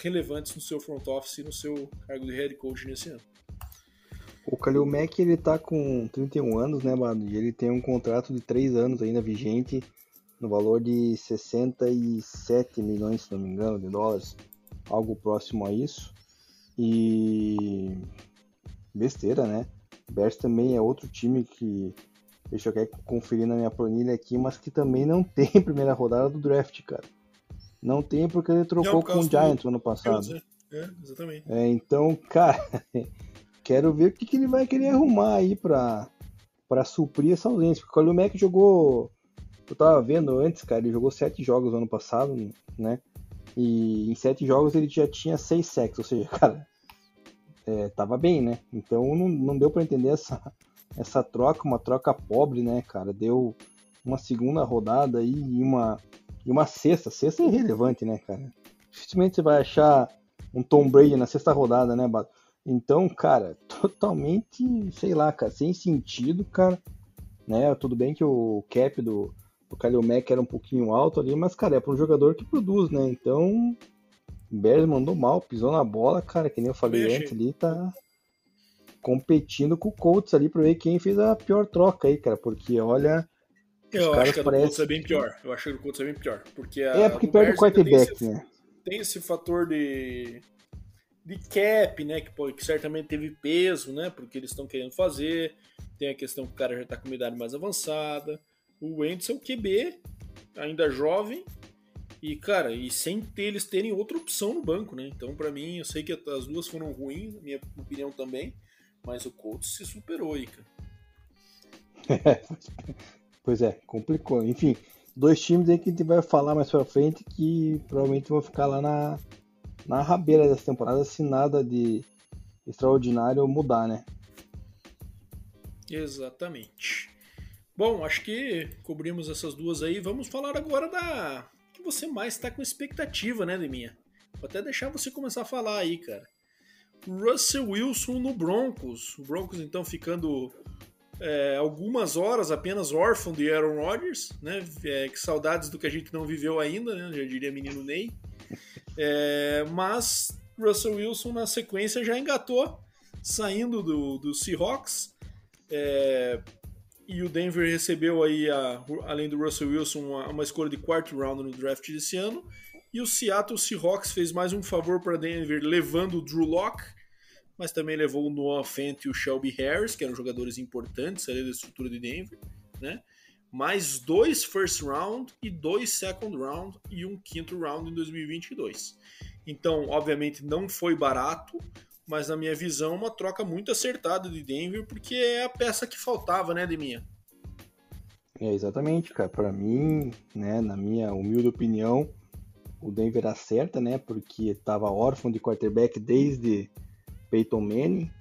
relevantes no seu front office e no seu cargo de head coach nesse ano. O Kalil Mack, ele tá com 31 anos, né, mano? E ele tem um contrato de 3 anos ainda vigente, no valor de 67 milhões, se não me engano, de dólares. Algo próximo a isso. E... Besteira, né? Bears também é outro time que... Deixa eu conferir na minha planilha aqui, mas que também não tem *laughs* primeira rodada do draft, cara. Não tem porque ele trocou com o Giants no ano passado. É, exatamente. É, então, *laughs* cara... quero ver o que, que ele vai querer arrumar aí pra, pra suprir essa ausência. Porque o Kalil Mack jogou. Eu tava vendo antes, cara, ele jogou sete jogos no ano passado, né? E em sete jogos ele já tinha seis sacks, ou seja, *laughs* cara, é, tava bem, né? Então não, não deu para entender essa, essa troca, uma troca pobre, né, cara? Deu uma segunda rodada aí e uma, e uma sexta. Sexta é irrelevante, né, cara? Dificilmente você vai achar um Tom Brady na sexta rodada, né, Bato? Então, cara, *laughs* totalmente, sei lá, cara, sem sentido, cara. Né? Tudo bem que o cap do, do Kalil Mack era um pouquinho alto ali, mas, cara, é para um jogador que produz, né? Então, o Bears mandou mal, pisou na bola, cara, que nem eu falei antes ali, tá competindo com o Colts ali pra ver quem fez a pior troca aí, cara, porque olha. Eu acho que a do Colts é bem pior. Eu acho que a do Colts é bem pior. Porque é, porque perde o quarterback, né? Tem esse fator de de cap, né? Que, que certamente teve peso, né? Porque eles estão querendo fazer. Tem a questão que o cara já está com uma idade mais avançada. O Wentz é o QB, ainda jovem. E, cara, e sem ter, eles terem outra opção no banco, né? Então, para mim, eu sei que as duas foram ruins, minha opinião também. Mas o Colts se superou aí, cara. *laughs* pois é, complicou. Enfim, dois times aí que a gente vai falar mais pra frente que provavelmente vão ficar lá na, na rabeira dessa temporada se nada de extraordinário mudar, né? Exatamente. Bom, acho que cobrimos essas duas aí. Vamos falar agora da que você mais está com expectativa, né, Deminha? Vou até deixar você começar a falar aí, cara. Russell Wilson no Broncos. O Broncos então ficando é, algumas horas apenas órfão de Aaron Rodgers, né? É, que saudades do que a gente não viveu ainda, né? Já diria menino Ney. É, mas Russell Wilson na sequência já engatou, saindo do, do Seahawks. É, e o Denver recebeu aí, a, além do Russell Wilson, uma, uma, escolha de quarto round no draft desse ano. E o Seattle Seahawks fez mais um favor para Denver, levando o Drew Locke, mas também levou o Noah Fent e o Shelby Harris, que eram jogadores importantes ali da estrutura de Denver, né? Mais dois first round e dois second round e um quinto round em 2022. Então, obviamente, não foi barato, mas na minha visão, uma troca muito acertada de Denver, porque é a peça que faltava, né, Deminha? É, exatamente, cara. Para mim, né, na minha humilde opinião, o Denver acerta, né, porque estava órfão de quarterback desde Peyton Manning,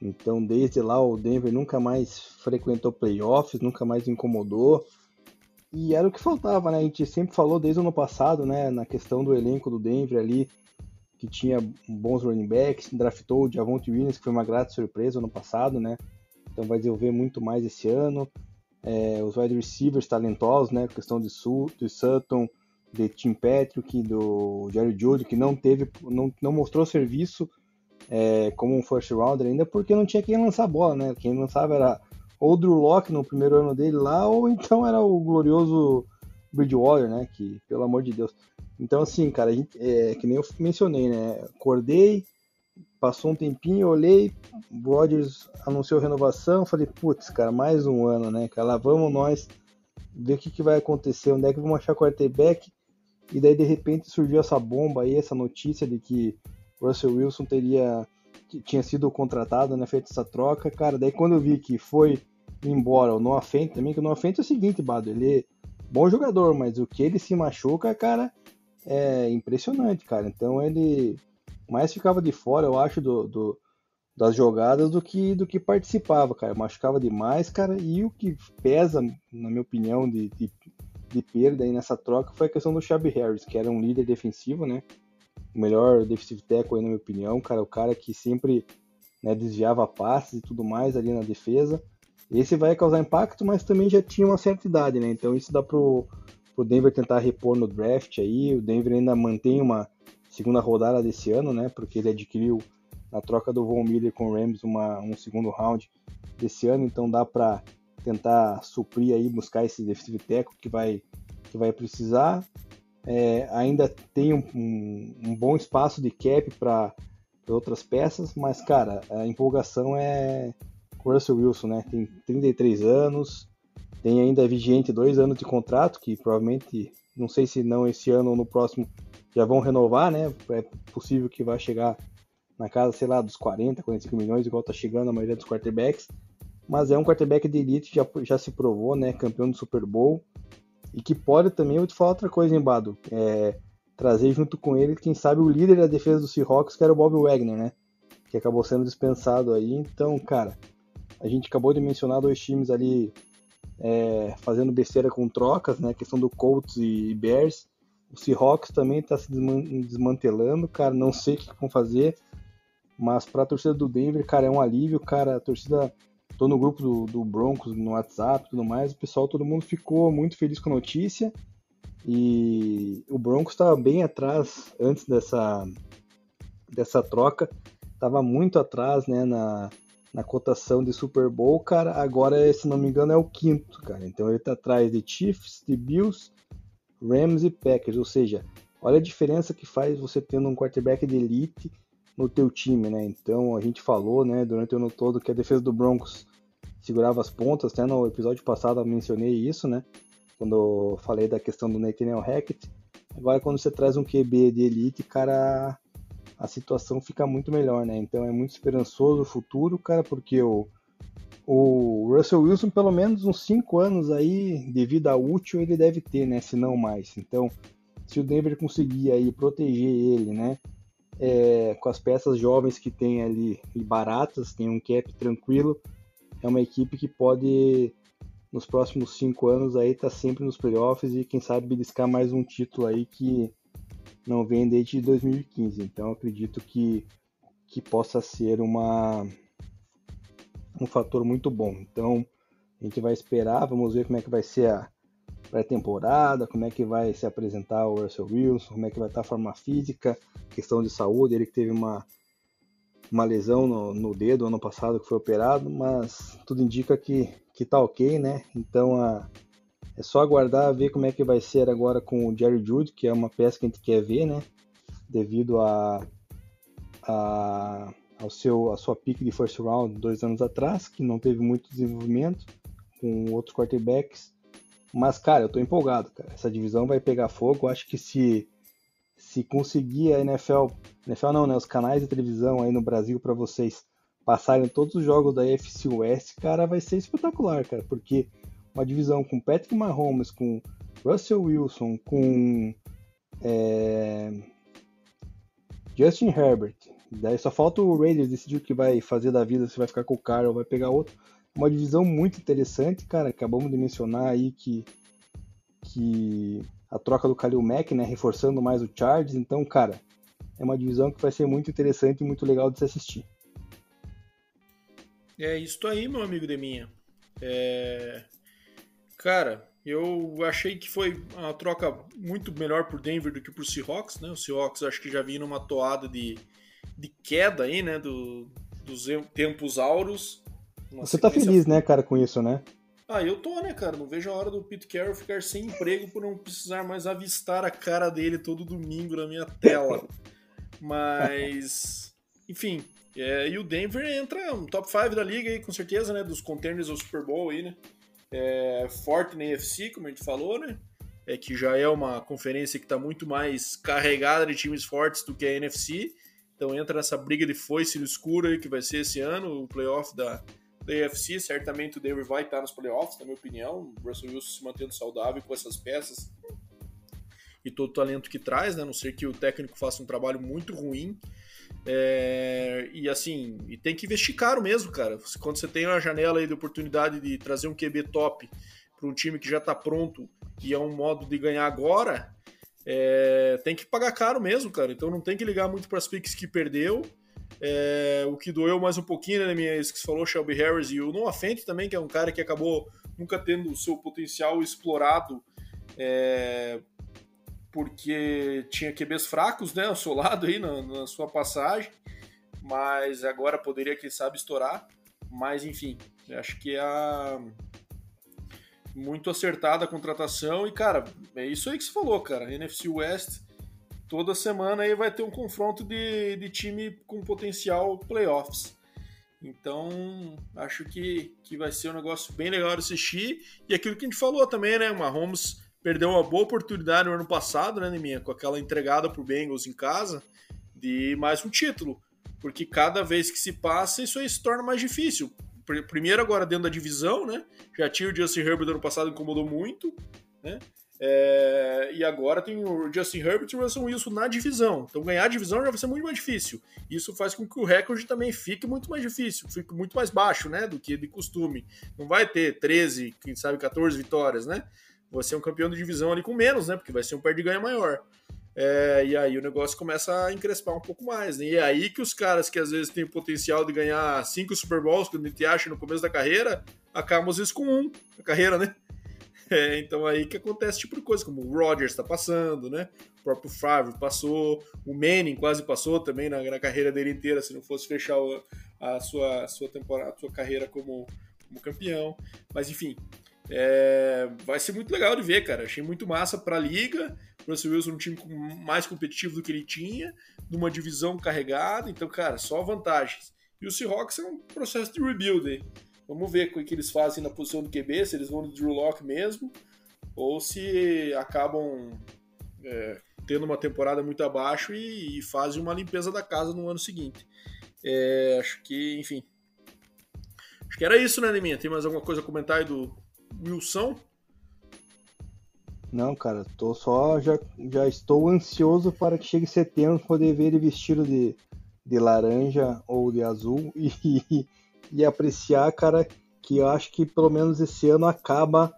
então, desde lá, o Denver nunca mais frequentou playoffs, nunca mais incomodou. E era o que faltava, né? A gente sempre falou desde o ano passado, né? Na questão do elenco do Denver ali, que tinha bons running backs, draftou o Javonte Williams, que foi uma grata surpresa no passado, né? Então vai desenvolver muito mais esse ano. É, os wide receivers talentosos, né? A questão de, Su, de Sutton, de Tim Patrick, do Jerry Judy, que não teve, não, não mostrou serviço é, como um first rounder ainda, porque não tinha quem lançar a bola, né? Quem lançava era ou Drew Locke no primeiro ano dele lá, ou então era o glorioso Bridgewater, né? Que, pelo amor de Deus. Então, assim, cara, gente, é, que nem eu mencionei, né? Acordei, passou um tempinho, olhei, Rodgers anunciou renovação, falei, putz, cara, mais um ano, né, cara? Lá vamos nós ver o que, que vai acontecer, onde é que vamos achar quarterback. E daí, de repente, surgiu essa bomba aí, essa notícia de que Russell Wilson teria tinha sido contratado, né, feito essa troca, cara, daí quando eu vi que foi embora o Noah Fent também, que o Noah Fent é o seguinte, Bado, ele é bom jogador, mas o que ele se machuca, cara, é impressionante, cara. Então ele mais ficava de fora, eu acho, do, do das jogadas do que do que participava, cara. Machucava demais, cara. E o que pesa, na minha opinião, de, de, de perda aí nessa troca foi a questão do Shabby Harris, que era um líder defensivo, né? O melhor defensive tackle aí, na minha opinião, cara. O cara que sempre né, desviava passes e tudo mais ali na defesa. Esse vai causar impacto, mas também já tinha uma certa idade, né? Então isso dá pro, pro Denver tentar repor no draft aí. O Denver ainda mantém uma segunda rodada desse ano, né? Porque ele adquiriu na troca do Von Miller com o Rams uma, um segundo round desse ano, então dá para tentar suprir aí, buscar esse defensive tackle que vai, que vai precisar. É, ainda tem um, um, um, bom espaço de cap para outras peças, mas cara, a empolgação é o Russell Wilson, né? Tem 33 anos, tem ainda vigente dois anos de contrato, que provavelmente, não sei se não esse ano ou no próximo, já vão renovar, né? É possível que vá chegar na casa, sei lá, dos 40, 45 milhões, igual tá chegando a maioria dos quarterbacks. Mas é um quarterback de elite, já, já se provou, né? Campeão do Super Bowl. E que pode também, eu vou te falar outra coisa, hein, Bado? É, trazer junto com ele, quem sabe, o líder da defesa do Seahawks, que era o Bob Wagner, né? Que acabou sendo dispensado aí. Então, cara, a gente acabou de mencionar dois times ali é, fazendo besteira com trocas, né? A questão do Colts e Bears. O Seahawks também está se desmantelando, cara. Não sei o que vão fazer. Mas para a torcida do Denver, cara, é um alívio, cara. A torcida, tô no grupo do, do Broncos, no WhatsApp e tudo mais. O pessoal, todo mundo ficou muito feliz com a notícia. E o Broncos estava bem atrás antes dessa, dessa troca. Estava muito atrás, né, na, na cotação de Super Bowl, cara. Agora, se não me engano, é o quinto, cara. Então ele está atrás de Chiefs, de Bills, Rams e Packers. Ou seja, olha a diferença que faz você tendo um quarterback de elite no teu time, né? Então a gente falou, né, durante o ano todo que a defesa do Broncos segurava as pontas, até no episódio passado eu mencionei isso, né? Quando eu falei da questão do Nathaniel Hackett. Agora quando você traz um QB de elite, cara, a situação fica muito melhor, né? Então é muito esperançoso o futuro, cara, porque o, o Russell Wilson, pelo menos uns 5 anos aí de vida útil, ele deve ter, né? Se não mais. Então, se o Denver conseguir aí proteger ele, né? É, com as peças jovens que tem ali e baratas, tem um cap tranquilo, é uma equipe que pode nos próximos cinco anos aí tá sempre nos playoffs e quem sabe beliscar mais um título aí que não vem desde 2015. Então acredito que, que possa ser uma um fator muito bom. Então a gente vai esperar, vamos ver como é que vai ser a, pré-temporada, como é que vai se apresentar o Russell Wilson, como é que vai estar a forma física, questão de saúde, ele que teve uma, uma lesão no, no dedo ano passado que foi operado, mas tudo indica que, que tá ok, né? Então a, é só aguardar ver como é que vai ser agora com o Jerry Jude, que é uma peça que a gente quer ver, né? Devido a, a ao seu a sua pick de first round dois anos atrás, que não teve muito desenvolvimento com outros quarterbacks mas, cara, eu tô empolgado, cara. Essa divisão vai pegar fogo. Eu acho que se, se conseguir a NFL, NFL não, né? Os canais de televisão aí no Brasil para vocês passarem todos os jogos da FC West, cara, vai ser espetacular, cara. Porque uma divisão com Patrick Mahomes, com Russell Wilson, com é, Justin Herbert. Daí só falta o Raiders decidir o que vai fazer da vida, se vai ficar com o cara ou vai pegar outro uma divisão muito interessante, cara. Acabamos de mencionar aí que, que a troca do Kalil Mack, né, reforçando mais o Chargers. Então, cara, é uma divisão que vai ser muito interessante e muito legal de se assistir. É isso aí, meu amigo Deminha. É... Cara, eu achei que foi uma troca muito melhor por Denver do que por Seahawks, né? O Seahawks acho que já vinha numa toada de, de queda aí, né? Do, dos tempos auros. Você tá feliz, né, cara, com isso, né? Ah, eu tô, né, cara? Não vejo a hora do Pete Carroll ficar sem emprego por não precisar mais avistar a cara dele todo domingo na minha tela. *laughs* Mas, enfim. É, e o Denver entra no top 5 da liga aí, com certeza, né? Dos contenders ao Super Bowl aí, né? É, forte na NFC, como a gente falou, né? É que já é uma conferência que está muito mais carregada de times fortes do que a NFC. Então entra nessa briga de foice no escuro aí que vai ser esse ano, o playoff da, da AFC, certamente o Denver vai estar nos playoffs, na minha opinião. O Russell Wilson se mantendo saudável com essas peças e todo o talento que traz, né? A não ser que o técnico faça um trabalho muito ruim. É, e assim, e tem que investir caro mesmo, cara. Quando você tem uma janela aí de oportunidade de trazer um QB top para um time que já está pronto e é um modo de ganhar agora, é, tem que pagar caro mesmo, cara. Então não tem que ligar muito para as picks que perdeu. É, o que doeu mais um pouquinho, né, minha, isso que você falou, Shelby Harris e o Noah Fent também, que é um cara que acabou nunca tendo o seu potencial explorado é, porque tinha QBs fracos, né, ao seu lado aí na, na sua passagem, mas agora poderia, quem sabe, estourar. Mas enfim, acho que é a muito acertada a contratação e, cara, é isso aí que você falou, cara. NFC West, toda semana aí vai ter um confronto de, de time com potencial playoffs. Então, acho que, que vai ser um negócio bem legal de assistir. E aquilo que a gente falou também, né? O Mahomes perdeu uma boa oportunidade no ano passado, né, Neminha? Com aquela entregada pro Bengals em casa de mais um título. Porque cada vez que se passa, isso aí se torna mais difícil primeiro agora dentro da divisão, né? Já tinha o Justin Herbert ano passado, incomodou muito, né? É, e agora tem o Justin Herbert e o Russell Wilson na divisão. Então ganhar a divisão já vai ser muito mais difícil. Isso faz com que o recorde também fique muito mais difícil, fique muito mais baixo, né? Do que de costume. Não vai ter 13, quem sabe 14 vitórias, né? Você é um campeão de divisão ali com menos, né? Porque vai ser um perde ganha maior. É, e aí o negócio começa a encrespar um pouco mais. Né? E é aí que os caras que às vezes têm o potencial de ganhar cinco Super Bowls, que a gente acha no começo da carreira, acabam às vezes com um na carreira, né? É, então aí que acontece tipo de coisa, como o Rodgers está passando, né? O próprio Favre passou, o Manning quase passou também na, na carreira dele inteira, se não fosse fechar o, a sua, sua temporada, sua carreira como, como campeão. Mas enfim, é, vai ser muito legal de ver, cara. Achei muito massa para a liga. O Russell Wilson um time mais competitivo do que ele tinha, numa divisão carregada. Então, cara, só vantagens. E o Seahawks é um processo de rebuild. Vamos ver o que eles fazem na posição do QB, se eles vão no Drew Lock mesmo, ou se acabam é, tendo uma temporada muito abaixo e, e, fazem uma limpeza da casa no ano seguinte. É, acho que, enfim. Acho que era isso, né, Neminha? Tem mais alguma coisa a comentar aí do, Wilson? Não, cara, tô só já, já estou ansioso para que chegue setembro poder ver ele vestido de, de laranja ou de azul *laughs* e, e apreciar, cara, que eu acho que pelo menos esse ano acaba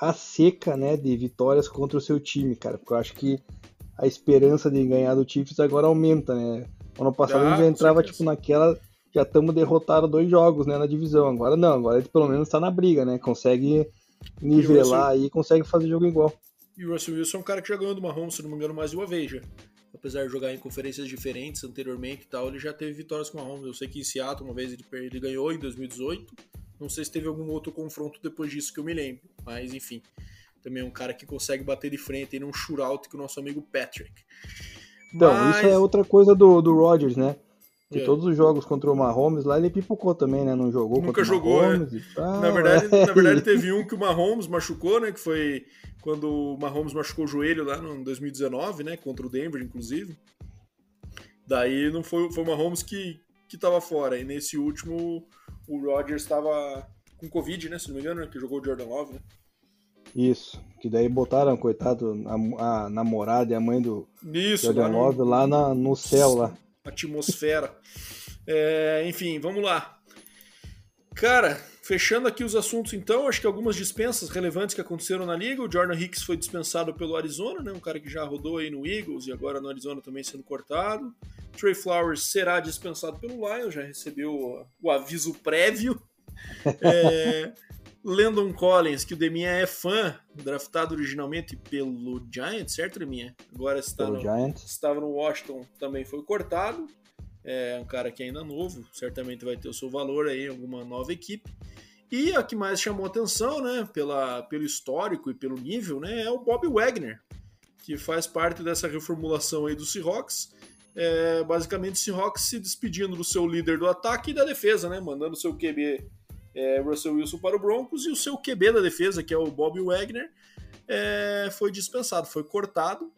a seca, né, de vitórias contra o seu time, cara, porque eu acho que a esperança de ganhar do Chiefs agora aumenta, né? Ano passado ah, a gente já entrava tipo naquela já estamos derrotados dois jogos, né, na divisão. Agora não, agora ele pelo menos está na briga, né? Consegue nivelar e, e consegue fazer jogo igual. E o Russell Wilson é um cara que já ganhou do Mahomes, se não me engano, mais de uma vez já. Apesar de jogar em conferências diferentes anteriormente e tal, ele já teve vitórias com o Mahomes. Eu sei que em Seattle uma vez ele, ele ganhou em 2018. Não sei se teve algum outro confronto depois disso que eu me lembro. Mas enfim, também é um cara que consegue bater de frente aí num shootout com o nosso amigo Patrick. Então, Mas... isso é outra coisa do, do Rodgers, né? De é. todos os jogos contra o Mahomes, lá ele pipocou também, né? Não jogou Nunca jogou, é. Na verdade, na verdade, *laughs* teve um que o Mahomes machucou, né? Que foi quando o Mahomes machucou o joelho lá no 2019, né? Contra o Denver, inclusive. Daí não foi, foi o Mahomes que, que tava fora. E nesse último, o Rodgers estava com Covid, né? Se não me engano, né, que jogou o Jordan Love, né? Isso, que daí botaram, coitado, a, a namorada e a mãe do Isso, Jordan no... Love lá na, no céu lá atmosfera. É, enfim, vamos lá. Cara, fechando aqui os assuntos então, acho que algumas dispensas relevantes que aconteceram na liga. O Jordan Hicks foi dispensado pelo Arizona, né? Um cara que já rodou aí no Eagles e agora no Arizona também sendo cortado. Trey Flowers será dispensado pelo Lions, já recebeu o aviso prévio. *laughs* É, Landon Collins, que o Deminha é fã, draftado originalmente pelo Giants, certo, Deminha? Agora está no, estava no Washington, também foi cortado. É um cara que é ainda novo, certamente vai ter o seu valor aí em alguma nova equipe. E a que mais chamou atenção, né, pela, pelo histórico e pelo nível, né, é o Bob Wagner, que faz parte dessa reformulação aí do Seahawks. É, basicamente, o Seahawks se despedindo do seu líder do ataque e da defesa, né, mandando seu QB é, Russell Wilson para o Broncos e o seu QB da defesa, que é o Bob Wagner, é, foi dispensado, foi cortado.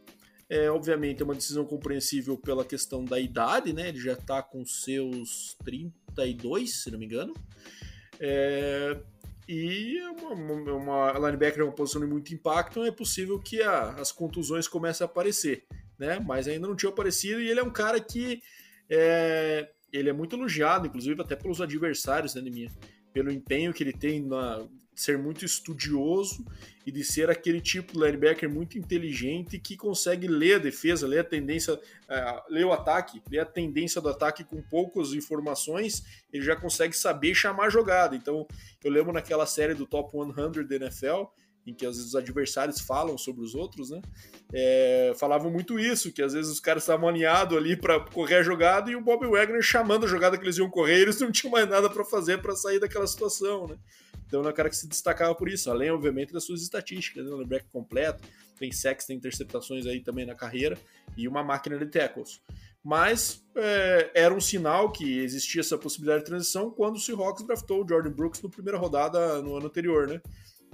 É, obviamente é uma decisão compreensível pela questão da idade, né? Ele já está com seus 32, se não me engano. É, e uma, uma, linebacker é uma posição de muito impacto, então é possível que a, as contusões comecem a aparecer, né? Mas ainda não tinha aparecido e ele é um cara que é, ele é muito elogiado, inclusive até pelos adversários, né, minha, pelo empenho que ele tem na ser muito estudioso e de ser aquele tipo de linebacker muito inteligente que consegue ler a defesa, ler a tendência, uh, ler o ataque, ler a tendência do ataque com poucas informações, ele já consegue saber chamar jogada. Então, eu lembro naquela série do Top 100 da NFL, em que às vezes os adversários falam sobre os outros, né? É, falavam muito isso, que às vezes os caras estavam alinhados ali para correr a jogada e o Bob Wagner chamando a jogada que eles iam correr, eles não tinham mais nada para fazer para sair daquela situação, né? Então é um cara que se destacava por isso, além, obviamente, das suas estatísticas, né? Linebacker completo, tem sacks, tem interceptações aí também na carreira e uma máquina de tackles. Mas é, era um sinal que existia essa possibilidade de transição quando o Seahawks draftou o Jordan Brooks na primeira rodada no ano anterior, né?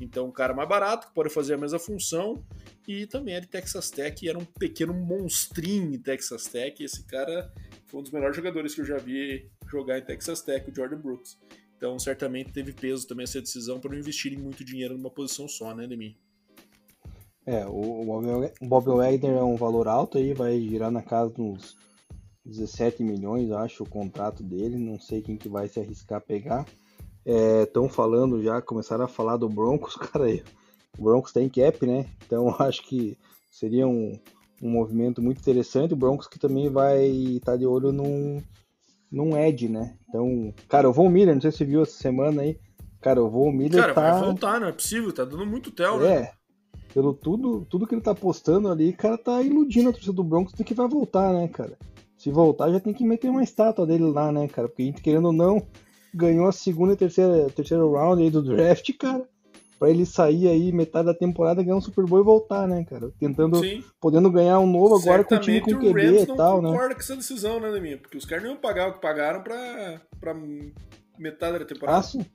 Então, um cara mais barato, que pode fazer a mesma função, e também era de Texas Tech, era um pequeno monstrinho de Texas Tech, esse cara foi um dos melhores jogadores que eu já vi jogar em Texas Tech, o Jordan Brooks. Então, certamente teve peso também essa decisão para não investirem muito dinheiro numa posição só, né, Demi? É, o Bob Wagner é um valor alto aí, vai girar na casa dos 17 milhões, acho, o contrato dele. Não sei quem que vai se arriscar a pegar. Estão é, falando já, começaram a falar do Broncos, *laughs* cara aí. O Broncos tem cap, né? Então *laughs* acho que seria um, um movimento muito interessante. O Broncos que também vai estar tá de olho num, num Ed, né? Então, cara, o Von Miller, não sei se você viu essa semana aí. Cara, o Von Miller cara, tá... vai voltar, não é possível, tá dando muito tel, né? É, pelo tudo, tudo que ele tá postando ali, cara, tá iludindo a torcida do Broncos de que vai voltar, né, cara? Se voltar, já tem que meter uma estátua dele lá, né, cara? Porque a gente, querendo ou não, ganhou a segunda e terceira, terceiro round aí do draft, cara. Pra ele sair aí metade da temporada, ganhar um Super Bowl e voltar, né, cara? Tentando, Sim. podendo ganhar um novo agora com o time com QB e tal, né? não concorda com essa decisão, né, Neminha? Porque os caras não iam pagar o que pagaram pra, pra metade da temporada. Ah, sim.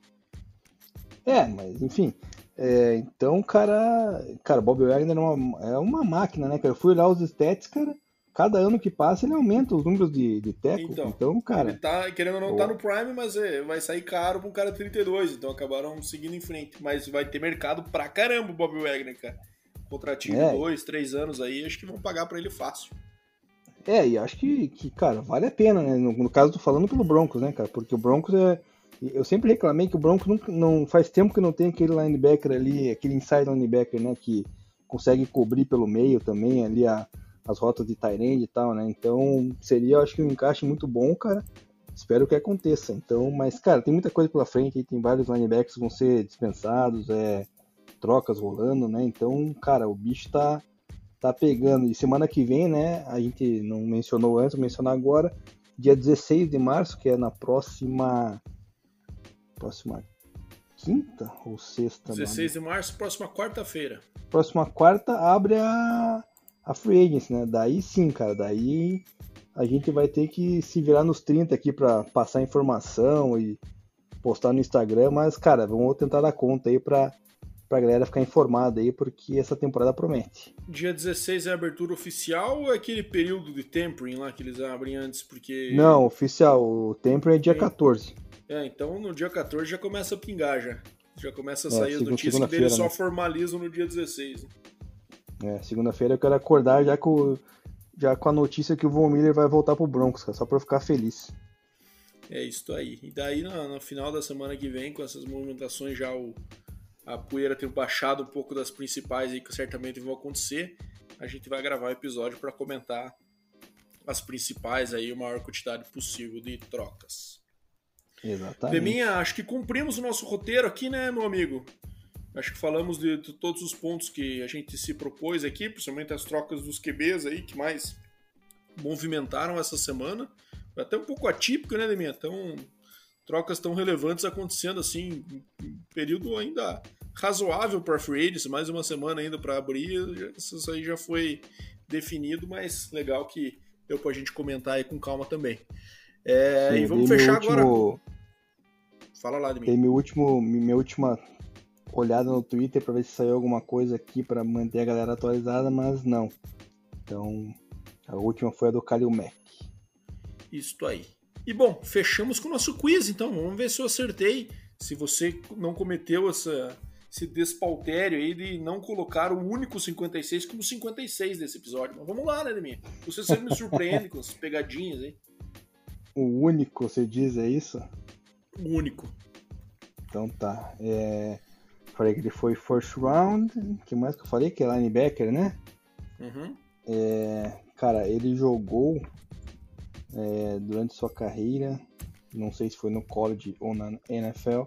É, mas enfim. É, então, cara, cara, Bob Wagner é uma, é uma máquina, né, cara? Eu fui olhar os stats, cara cada ano que passa ele aumenta os números de, de teco. Então, então, cara. Ele tá, querendo ou não, tá no Prime, mas é, vai sair caro pra um cara 32. Então acabaram seguindo em frente. Mas vai ter mercado pra caramba o Bob Wagner, cara. Contratinho é. de dois, três anos aí, acho que vão pagar pra ele fácil. É, e acho que, que cara, vale a pena, né? No, no caso, tô falando pelo Broncos, né, cara? Porque o Broncos é. Eu sempre reclamei que o Broncos não, não faz tempo que não tem aquele linebacker ali, aquele inside linebacker, né? Que consegue cobrir pelo meio também ali a, as rotas de Tyrande e tal, né? Então seria, acho que um encaixe muito bom, cara. Espero que aconteça. Então, mas, cara, tem muita coisa pela frente, tem vários linebacks que vão ser dispensados, é, trocas rolando, né? Então, cara, o bicho tá, tá pegando. E semana que vem, né? A gente não mencionou antes, vou mencionar agora, dia 16 de março, que é na próxima. Próxima quinta ou sexta? 16 mano? de março, próxima quarta-feira. Próxima quarta abre a a free agency, né? Daí sim, cara, daí a gente vai ter que se virar nos 30 aqui para passar informação e postar no Instagram, mas, cara, vamos tentar dar conta aí pra, pra galera ficar informada aí, porque essa temporada promete. Dia 16 é a abertura oficial ou é aquele período de tempering lá que eles abrem antes, porque... Não, oficial, o tempering é dia 14. É, então no dia 14 já começa a pingar já. Já começa a é, sair é, as notícias que eles só né? formalizam no dia 16. Né? É, segunda-feira eu quero acordar já com, já com a notícia que o Von Miller vai voltar pro Broncos, cara, só pra eu ficar feliz. É isso aí. E daí no, no, final da semana que vem, com essas movimentações, já o, a poeira ter baixado um pouco das principais aí que certamente vão acontecer, a gente vai gravar o um episódio para comentar as principais aí, a maior quantidade possível de trocas. Exatamente. Deminha, acho que cumprimos o nosso roteiro aqui, né, meu amigo? Acho que falamos de, de, todos os pontos que a gente se propôs aqui, principalmente as trocas dos QBs aí, que mais movimentaram essa semana. Foi até um pouco atípico, né, Deminha? Então, trocas tão relevantes acontecendo assim, em período ainda razoável para free mais uma semana ainda para abrir. Isso aí já foi definido, mas legal que deu para a gente comentar aí com calma também. É, Sim, e vamos fechar último... agora. Fala lá de mim. Tem meu último, minha última olhada no Twitter para ver se saiu alguma coisa aqui para manter a galera atualizada, mas não. Então, a última foi a do Kalil Mac. Isso aí. E bom, fechamos com o nosso quiz, então vamos ver se eu acertei se você não cometeu essa, esse despautério aí de não colocar o único 56 como 56 desse episódio. Mas vamos lá, né, Deminha? Você sempre me surpreende com as pegadinhas aí. O único, você diz, é isso? O único. Então tá. É... Falei que ele foi first round. que mais que eu falei? Que é linebacker, né? Uhum. É... Cara, ele jogou é, durante sua carreira, não sei se foi no college ou na NFL,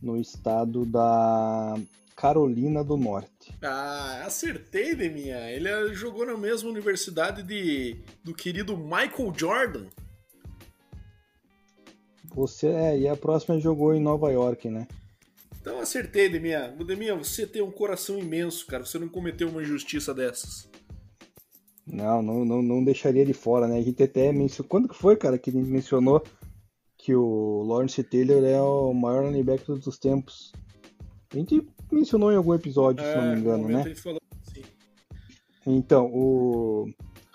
no estado da Carolina do Norte. Ah, acertei, Deminha. Ele jogou na mesma universidade de, do querido Michael Jordan. Você é, e a próxima jogou em Nova York, né? Então acertei, Deminha. Deminha, você tem um coração imenso, cara. Você não cometeu uma injustiça dessas. Não, não, não, não deixaria de fora, né? A gente até mencionou. Quando que foi, cara, que a gente mencionou que o Lawrence Taylor é o maior linebacker dos tempos? A gente mencionou em algum episódio, é, se não me é, engano, né? Falou, então, o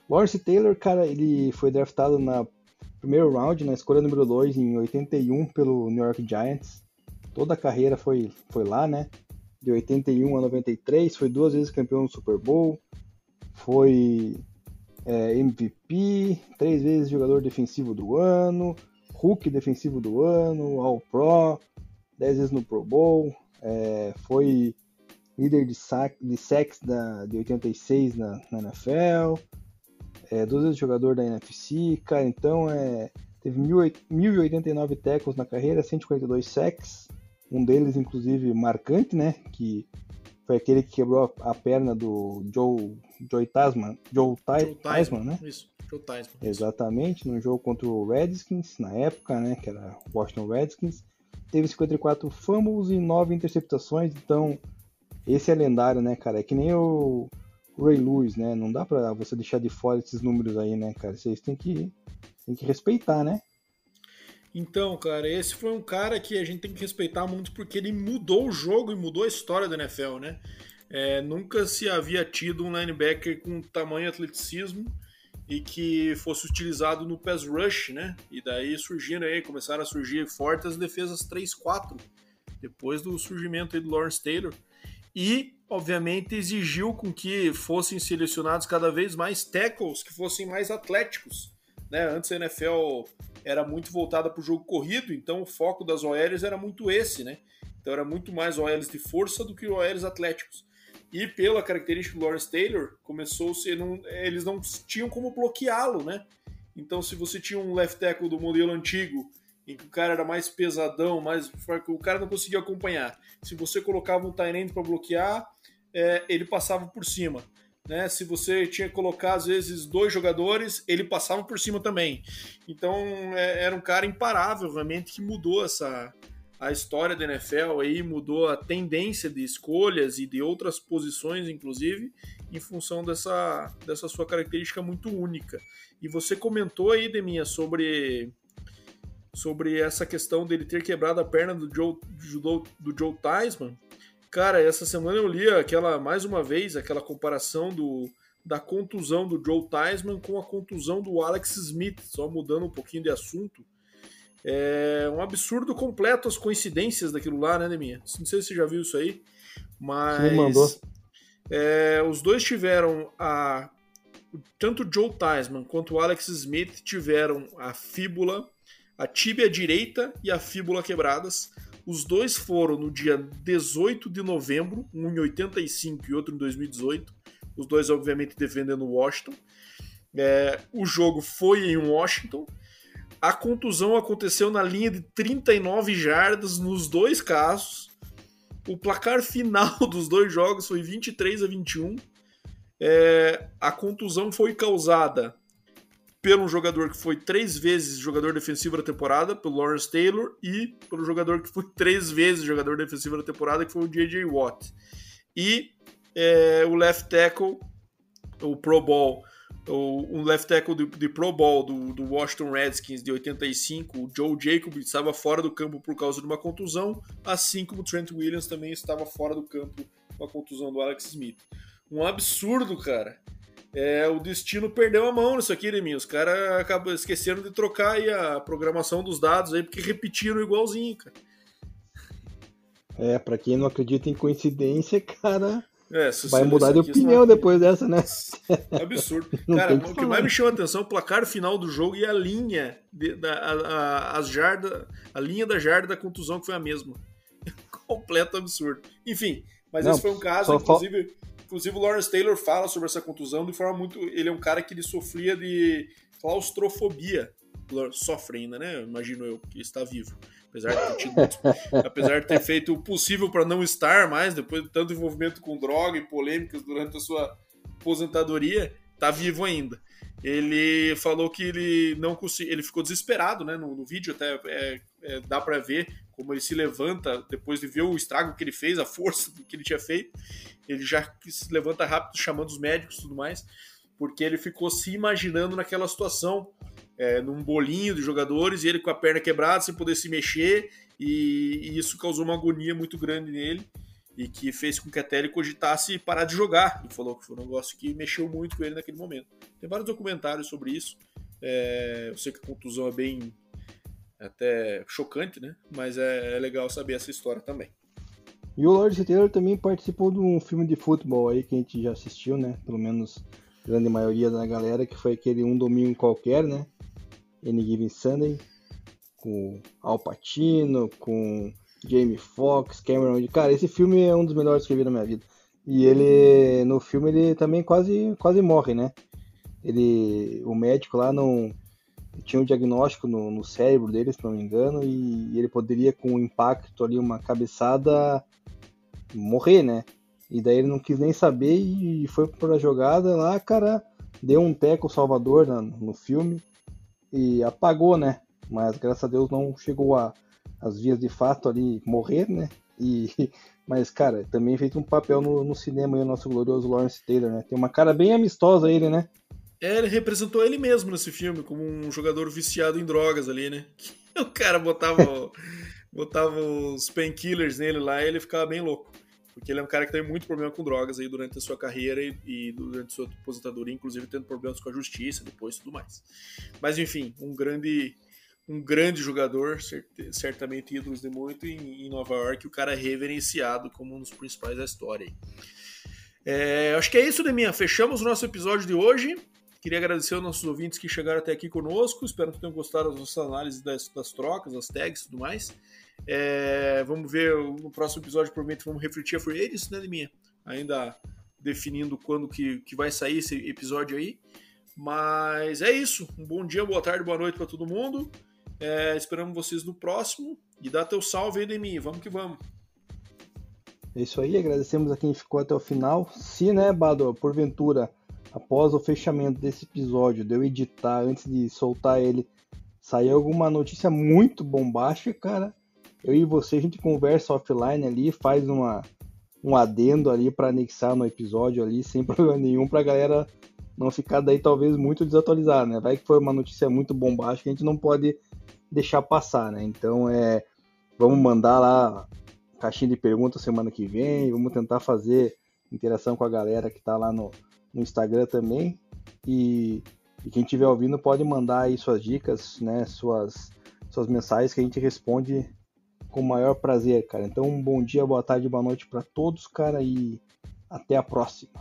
Lawrence Taylor, cara, ele foi draftado na primeiro round, na escolha número 2, em 81, pelo New York Giants. Toda a carreira foi, foi lá, né? De 81 a 93, foi duas vezes campeão do Super Bowl, foi é, MVP, três vezes jogador defensivo do ano, Hulk defensivo do ano, All Pro, dez vezes no Pro Bowl, é, foi líder de, sac, de sacks da, de 86 na, na NFL, é, duas vezes jogador da NFC, cara, então é, teve 1089 tackles na carreira, 142 sacks, um deles inclusive marcante, né, que foi aquele que quebrou a, perna do Joe, Joe Tasman, Joe, Joe Tasman, né? Isso, Joe Tasman. Exatamente, no jogo contra o Redskins, na época, né, que era Washington Redskins. Teve 54 fumbles e 9 interceptações, então esse é lendário, né, cara? É que nem o Ray Lewis, né? Não dá pra você deixar de fora esses números aí, né, cara? Vocês têm que, têm que respeitar, né? Então, cara, esse foi um cara que a gente tem que respeitar muito porque ele mudou o jogo e mudou a história da NFL, né? É, nunca se havia tido um linebacker com tamanho atleticismo e que fosse utilizado no pass rush, né? E daí surgiram aí, começaram a surgir fortes as defesas 3-4 depois do surgimento do Lawrence Taylor. E, obviamente, exigiu com que fossem selecionados cada vez mais tackles que fossem mais atléticos. Né? Antes a NFL era muito voltada para o jogo corrido, então o foco das OLs era muito esse, né? Então era muito mais OLs de força do que OLs atléticos. E pela característica do Lawrence Taylor, começou a ser. Não, eles não tinham como bloqueá-lo, né? Então, se você tinha um left tackle do modelo antigo, em que o cara era mais pesadão, mais o cara não conseguia acompanhar. Se você colocava um tight para bloquear, é, ele passava por cima. Né? Se você tinha que colocar, às vezes, dois jogadores, ele passava por cima também. Então, é, era um cara imparável, realmente, que mudou essa a história da NFL aí, mudou a tendência de escolhas e de outras posições, inclusive, em função dessa, dessa sua característica muito única. E você comentou aí, Deminha, sobre sobre essa questão dele ter quebrado a perna do Joe, do, do Joe Theismann, Cara, essa semana eu li aquela, mais uma vez, aquela comparação do, da contusão do Joe Theismann com a contusão do Alex Smith, só mudando um pouquinho de assunto. É um absurdo completo as coincidências daquilo lá, né, Neminha? Não sei se você já viu isso aí, mas. Sim, mandou. É, os dois tiveram a. Tanto o Joe Theismann quanto o Alex Smith tiveram a fíbula, a tíbia direita e a fíbula quebradas. Os dois foram no dia 18 de novembro, um em 85 e outro em 2018. Os dois, obviamente, defendendo Washington. É, o jogo foi em Washington. A contusão aconteceu na linha de 39 jardas nos dois casos. O placar final *laughs* dos dois jogos foi 23 a 21. É, a contusão foi causada pelo jogador que foi três vezes jogador defensivo da temporada, pelo Lawrence Taylor, e pelo jogador que foi três vezes jogador defensivo da temporada, que foi o J.J. Watt. E é, o left tackle, o Pro Bowl, o, left tackle de, de Pro Bowl do, do, Washington Redskins de 85, o Joe Jacob, estava fora do campo por causa de uma contusão, assim como o Trent Williams também estava fora do campo com a contusão do Alex Smith. Um absurdo, cara é, o destino perdeu a mão nisso aqui, Leminho. Os caras esqueceram de trocar a programação dos dados aí, porque repetiram igualzinho, cara. É, pra quem não acredita em coincidência, cara. É, vai mudar de opinião depois dessa, né? Absurdo. *laughs* Cara, o que mais me chamou a atenção é o placar final do jogo e a linha de, da, a, a, jarda, a linha da jarda da contusão que foi a mesma. *laughs* Completo absurdo. Enfim, mas Não, esse foi um caso, inclusive, fal... inclusive o Lawrence Taylor fala sobre essa contusão de forma muito. Ele é um cara que ele sofria de claustrofobia. Sofre ainda, né? Imagino eu, que está vivo. Apesar de ter, tido, *laughs* apesar de ter feito o possível para não estar mais, depois de tanto envolvimento com droga e polêmicas durante a sua aposentadoria, tá vivo ainda. Ele falou que ele não conseguiu, ele ficou desesperado, né? No, no vídeo até é, é, dá para ver como ele se levanta depois de ver o estrago que ele fez, a força que ele tinha feito. Ele já se levanta rápido, chamando os médicos e tudo mais, porque ele ficou se imaginando naquela situação é, num bolinho de jogadores e ele com a perna quebrada, sem poder se mexer, e, e, isso causou uma agonia muito grande nele e que fez com que até ele cogitasse parar de jogar. Ele falou que foi um negócio que mexeu muito com ele naquele momento. Tem vários documentários sobre isso. É, eu sei que a contusão é bem até chocante, né? Mas é, é legal saber essa história também. E o Lord Taylor também participou de um filme de futebol aí que a gente já assistiu, né? Pelo menos a grande maioria da galera, que foi aquele Um Domingo Qualquer, né? Any Given Sunday, com Al Pacino, com Jamie Foxx, Cameron. Cara, esse filme é um dos melhores que eu vi na minha vida. E ele, no filme, ele também quase, quase morre, né? Ele, o médico lá não tinha um diagnóstico no, no cérebro dele, se não me engano, e, e ele poderia, com um impacto ali, uma cabeçada, morrer, né? E daí ele não quis nem saber e foi para a jogada lá, cara, deu um teco Salvador no, no filme e apagou, né? Mas graças a Deus não chegou a as vias de fato ali morrer, né? E *laughs* mas cara, também fez um papel no, no cinema aí, o nosso glorioso Lawrence Taylor, né? Tem uma cara bem amistosa ele, né? É, ele representou ele mesmo nesse filme como um jogador viciado em drogas ali, né? *laughs* O cara botava *laughs* botava os painkillers nele lá e ele ficava bem louco. Porque ele é um cara que tem muito problema com drogas aí durante a sua carreira e, e durante a sua aposentadoria, inclusive tendo problemas com a justiça depois e tudo mais. Mas enfim, um grande um grande jogador, certamente ídolos de muito em, em Nova York, o cara é reverenciado como um dos principais da história. É, acho que é isso, Deminha. Fechamos o nosso episódio de hoje. Queria agradecer aos nossos ouvintes que chegaram até aqui conosco. Espero que tenham gostado das nossas análises das, das trocas, das tags e tudo mais. É, vamos ver no próximo episódio, provavelmente vamos refletir a Free Agents, né, Liminha? Ainda definindo quando que, que vai sair esse episódio aí. Mas é isso. Um bom dia, boa tarde, boa noite para todo mundo. É, esperamos vocês no próximo. E dá teu salve aí, Demi. Vamos que vamos. É isso aí, agradecemos a quem ficou até o final. Se, né, Bado, porventura, após o fechamento desse episódio, de eu editar antes de soltar ele, sair alguma notícia muito bombástica, cara, eu e você a gente conversa offline ali, faz uma, um adendo ali para anexar no episódio ali, sem *laughs* problema nenhum, pra galera não ficar daí talvez muito desatualizada, né? Vai que foi uma notícia muito bombástica, a gente não pode deixar passar, né? Então é, vamos mandar lá caixinha de perguntas semana que vem, vamos tentar fazer interação com a galera que está lá no, no Instagram também. E, e, quem estiver ouvindo pode mandar aí suas dicas, né? Suas, suas mensagens que a gente responde com o maior prazer, cara. Então, um bom dia, boa tarde, boa noite para todos, cara, e até a próxima.